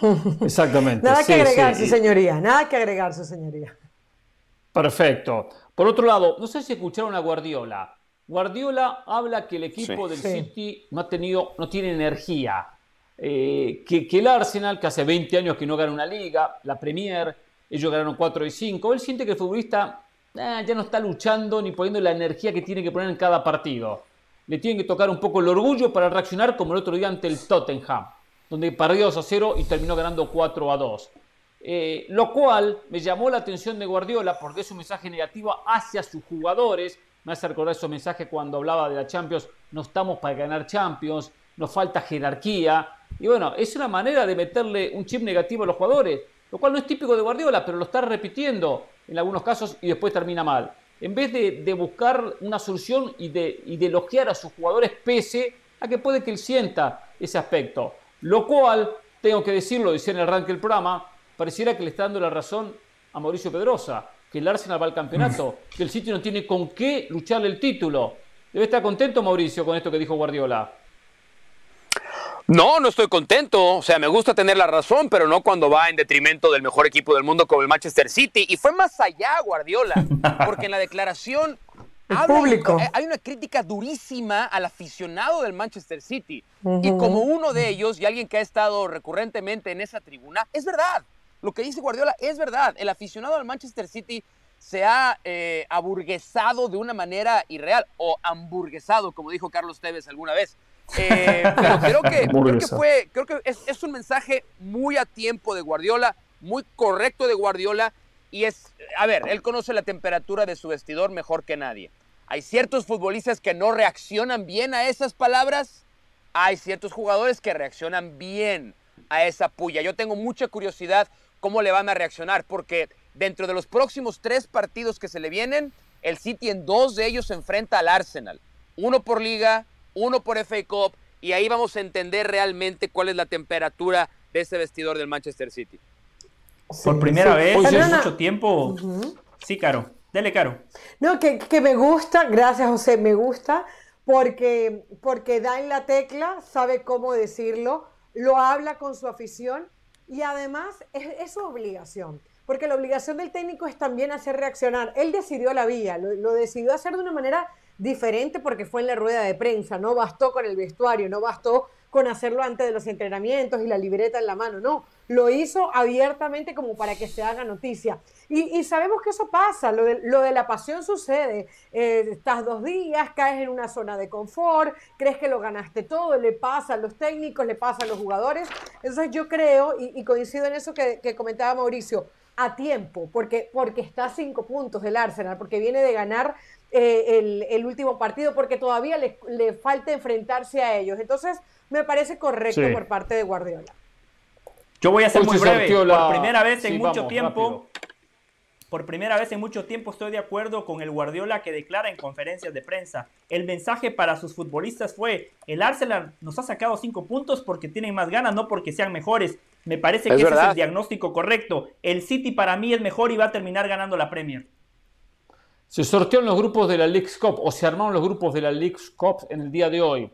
Exactamente. nada que agregar, su señoría, nada que agregar, su señoría. Perfecto. Por otro lado, no sé si escucharon a Guardiola. Guardiola habla que el equipo del City no ha tenido, no tiene energía. Eh, que, que, el Arsenal, que hace 20 años que no gana una liga, la Premier, ellos ganaron 4 y 5. Él siente que el futbolista eh, ya no está luchando ni poniendo la energía que tiene que poner en cada partido. Le tiene que tocar un poco el orgullo para reaccionar como el otro día ante el Tottenham, donde perdió 2 a 0 y terminó ganando 4 a 2. Eh, lo cual me llamó la atención de Guardiola porque es un mensaje negativo hacia sus jugadores. Me hace recordar esos mensajes cuando hablaba de la Champions. No estamos para ganar Champions, nos falta jerarquía. Y bueno, es una manera de meterle un chip negativo a los jugadores lo cual no es típico de Guardiola, pero lo está repitiendo en algunos casos y después termina mal. En vez de, buscar una solución y de, y elogiar a sus jugadores pese a que puede que él sienta ese aspecto. Lo cual, tengo que decirlo, decía en el arranque del programa, pareciera que le está dando la razón a Mauricio Pedrosa, que el Arsenal va al campeonato, que el City no tiene con qué lucharle el título. Debe estar contento Mauricio con esto que dijo Guardiola. No, no estoy contento. O sea, me gusta tener la razón, pero no cuando va en detrimento del mejor equipo del mundo como el Manchester City. Y fue más allá, Guardiola, porque en la declaración público. Eh, hay una crítica durísima al aficionado del Manchester City. Y como uno de ellos y alguien que ha estado recurrentemente en esa tribuna, es verdad. Lo que dice Guardiola es verdad. El aficionado al Manchester City se ha eh, aburguesado de una manera irreal o hamburguesado, como dijo Carlos Tevez alguna vez. Eh, pero creo que, creo que fue, creo que es, es, un mensaje muy a tiempo de Guardiola, muy correcto de Guardiola. Y es, a ver, él conoce la temperatura de su vestidor mejor que nadie. Hay ciertos futbolistas que no reaccionan bien a esas palabras. Hay ciertos jugadores que reaccionan bien a esa puya. Yo tengo mucha curiosidad cómo le van a reaccionar, porque dentro de los próximos tres partidos que se le vienen, el City en dos de ellos se enfrenta al Arsenal. Uno por liga, uno por FA Cup, y ahí vamos a entender realmente cuál es la temperatura de ese vestidor del Manchester City. por primera vez en mucho tiempo. Sí, Caro. Dele, Caro. No, que, que, me gusta, gracias José, me gusta, porque, porque da en la tecla, sabe cómo decirlo, lo habla con su afición y además es, su obligación. Porque la obligación del técnico es también hacer reaccionar. Él decidió la vía, lo, lo decidió hacer de una manera diferente porque fue en la rueda de prensa, no bastó con el vestuario, no bastó con hacerlo antes de los entrenamientos y la libreta en la mano, no, lo hizo abiertamente como para que se haga noticia. Y, sabemos que eso pasa, lo de, la pasión sucede, eh, estás dos días, caes en una zona de confort, crees que lo ganaste todo, le pasa a los técnicos, le pasa a los jugadores. Entonces yo creo, y, coincido en eso que, comentaba Mauricio, a tiempo, porque, porque está a cinco puntos del Arsenal, porque viene de ganar eh, el, último partido, porque todavía le, le falta enfrentarse a ellos. Entonces, me parece correcto por parte de Guardiola. Yo voy a ser muy breve. Por primera vez en mucho tiempo, por primera vez en mucho tiempo estoy de acuerdo con el Guardiola que declara en conferencias de prensa. El mensaje para sus futbolistas fue, el Arsenal nos ha sacado cinco puntos porque tienen más ganas, no porque sean mejores. Me parece que ese es el diagnóstico correcto. El City para mí es mejor y va a terminar ganando la Premier. Se sortearon los grupos de la League's Cup o se armaron los grupos de la League's Cup en el día de hoy.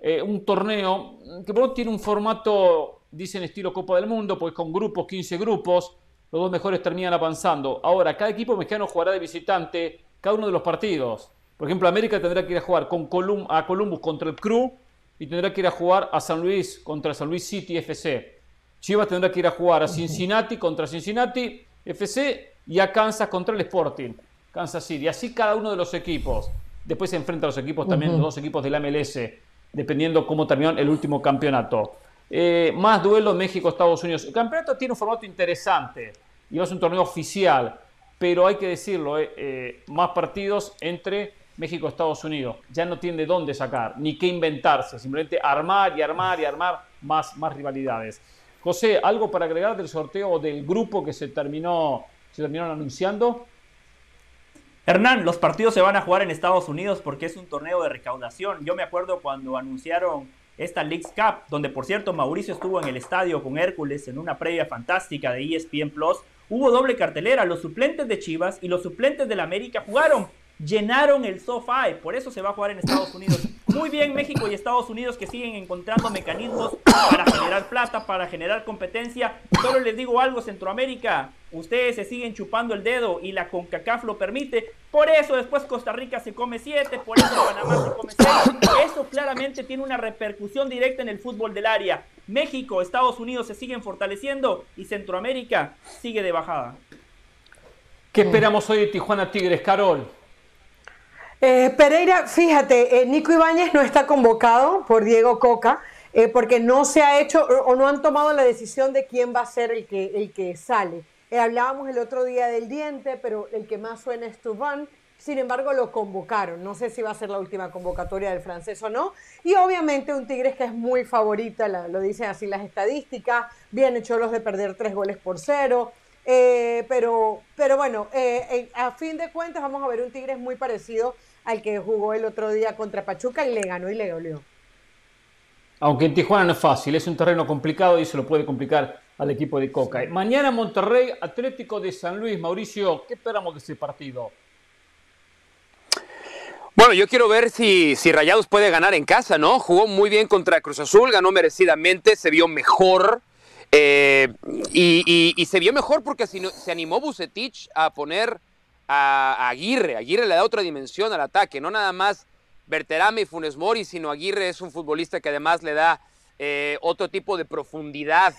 Eh, un torneo que tiene un formato, dicen estilo Copa del Mundo, pues con grupos, 15 grupos, los dos mejores terminan avanzando. Ahora, cada equipo mexicano jugará de visitante cada uno de los partidos. Por ejemplo, América tendrá que ir a jugar con a Columbus contra el Crew y tendrá que ir a jugar a San Luis contra San Luis City FC. Chivas tendrá que ir a jugar a Cincinnati contra Cincinnati FC y a Kansas contra el Sporting, Kansas City. Así cada uno de los equipos. Después se enfrenta a los equipos también, los dos equipos de la MLS dependiendo cómo terminó el último campeonato. Eh, más duelo México-Estados Unidos. El campeonato tiene un formato interesante y va a ser un torneo oficial, pero hay que decirlo, eh, eh, más partidos entre México y Estados Unidos. Ya no tiene de dónde sacar, ni qué inventarse, simplemente armar y armar y armar más, más rivalidades. José, ¿algo para agregar del sorteo del grupo que se terminó, se terminaron anunciando? Hernán, los partidos se van a jugar en Estados Unidos porque es un torneo de recaudación. Yo me acuerdo cuando anunciaron esta Leagues Cup, donde por cierto Mauricio estuvo en el estadio con Hércules en una previa fantástica de ESPN Plus. Hubo doble cartelera, los suplentes de Chivas y los suplentes del América jugaron llenaron el SoFi, por eso se va a jugar en Estados Unidos. Muy bien México y Estados Unidos que siguen encontrando mecanismos para generar plata, para generar competencia. Solo les digo algo, Centroamérica, ustedes se siguen chupando el dedo y la CONCACAF lo permite. Por eso después Costa Rica se come siete, por eso Panamá se come seis. Eso claramente tiene una repercusión directa en el fútbol del área. México, Estados Unidos se siguen fortaleciendo y Centroamérica sigue de bajada. ¿Qué esperamos hoy de Tijuana Tigres, Carol? Eh, Pereira, fíjate, eh, Nico Ibáñez no está convocado por Diego Coca eh, porque no se ha hecho o no han tomado la decisión de quién va a ser el que, el que sale. Hablábamos el otro día del diente, pero el que más suena es Tubán. Sin embargo, lo convocaron. No sé si va a ser la última convocatoria del francés o no. Y obviamente un Tigres que es muy favorita, lo dicen así las estadísticas. Bien hecho los de perder tres goles por cero. pero, pero bueno, a fin de cuentas vamos a ver un Tigres muy parecido al que jugó el otro día contra Pachuca y le ganó y le dolió. Aunque en Tijuana no es fácil, es un terreno complicado y se lo puede complicar al equipo de Coca. Mañana Monterrey, Atlético de San Luis. Mauricio, ¿qué esperamos de ese partido? Bueno, yo quiero ver si, si Rayados puede ganar en casa, ¿no? Jugó muy bien contra Cruz Azul, ganó merecidamente, se vio mejor. Eh, y, se vio mejor porque se animó Bucetich a poner a, Aguirre. Aguirre le da otra dimensión al ataque, no nada más Berterame y Funes Mori, sino Aguirre es un futbolista que además le da eh, otro tipo de profundidad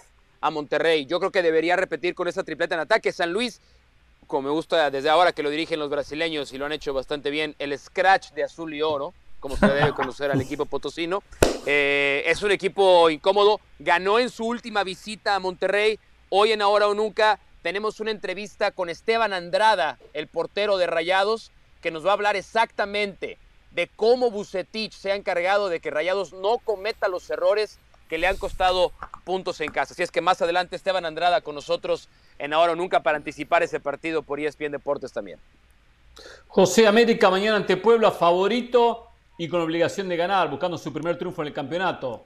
a Monterrey. Yo creo que debería repetir con esa tripleta en ataque. San Luis, como me gusta desde ahora que lo dirigen los brasileños y lo han hecho bastante bien, el scratch de azul y oro, como se debe conocer al equipo potosino. Eh, es un equipo incómodo. Ganó en su última visita a Monterrey. Hoy en Ahora o Nunca tenemos una entrevista con Esteban Andrada, el portero de Rayados, que nos va a hablar exactamente de cómo Bucetich se ha encargado de que Rayados no cometa los errores que le han costado puntos en casa. Así es que más adelante Esteban Andrada con nosotros en Ahora o Nunca para anticipar ese partido por ESPN Deportes también. José América mañana ante Puebla, favorito y con obligación de ganar, buscando su primer triunfo en el campeonato.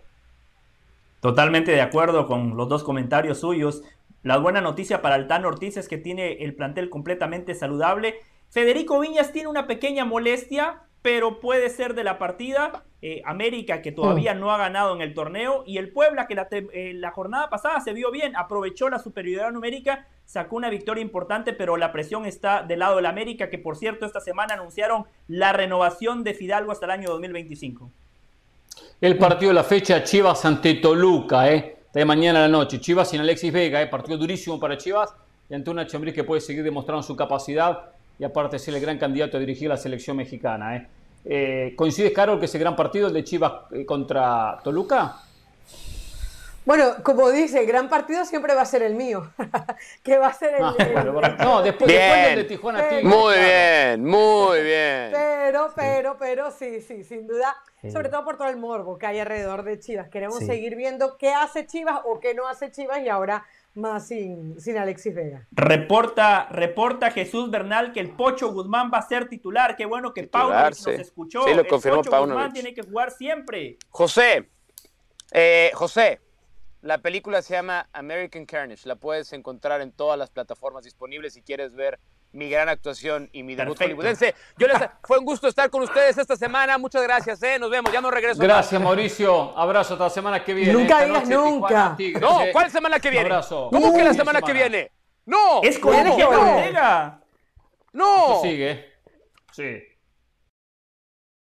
Totalmente de acuerdo con los dos comentarios suyos. La buena noticia para Altano Ortiz es que tiene el plantel completamente saludable. Federico Viñas tiene una pequeña molestia, pero puede ser de la partida. Eh, América, que todavía no ha ganado en el torneo, y el Puebla, que la, eh, la, jornada pasada se vio bien, aprovechó la superioridad numérica, sacó una victoria importante, pero la presión está del lado del América, que por cierto esta semana anunciaron la renovación de Fidalgo hasta el año 2025. El partido de la fecha, Chivas ante Toluca, ¿eh? de mañana a la noche. Chivas sin Alexis Vega, ¿eh? partido durísimo para Chivas, y ante una Chambriz que puede seguir demostrando su capacidad y aparte ser el gran candidato a dirigir la selección mexicana. ¿eh? Eh, ¿Coincides, Carol, que ese gran partido, el de Chivas eh, contra Toluca? Bueno, como dice, el gran partido siempre va a ser el mío. que va a ser el. Ah, no, después, después, de Tijuana Muy bien, muy bien. Pero, pero, pero, sí, sí, sin duda. Sobre todo por todo el morbo que hay alrededor de Chivas. Queremos seguir viendo qué hace Chivas o qué no hace Chivas y ahora más sin, sin Alexis Vega. Reporta, reporta Jesús Bernal que el Pocho Guzmán va a ser titular. Qué bueno que Paulo nos escuchó. Sí, lo confirmó el Pocho Guzmán tiene que jugar siempre. José, eh, José, la película se llama American Carnage. La puedes encontrar en todas las plataformas disponibles si quieres ver mi gran actuación y mi debut hollywoodense. Yo les, fue un gusto estar con ustedes esta semana. Muchas gracias, ¿eh? Nos vemos, ya no regreso. Gracias, Mauricio. Abrazo hasta la semana que viene. Nunca digas nunca. no, ¿cuál semana que viene? Abrazo. ¿Cómo que la semana, que viene? No. Es con No. No. sigue. Sí.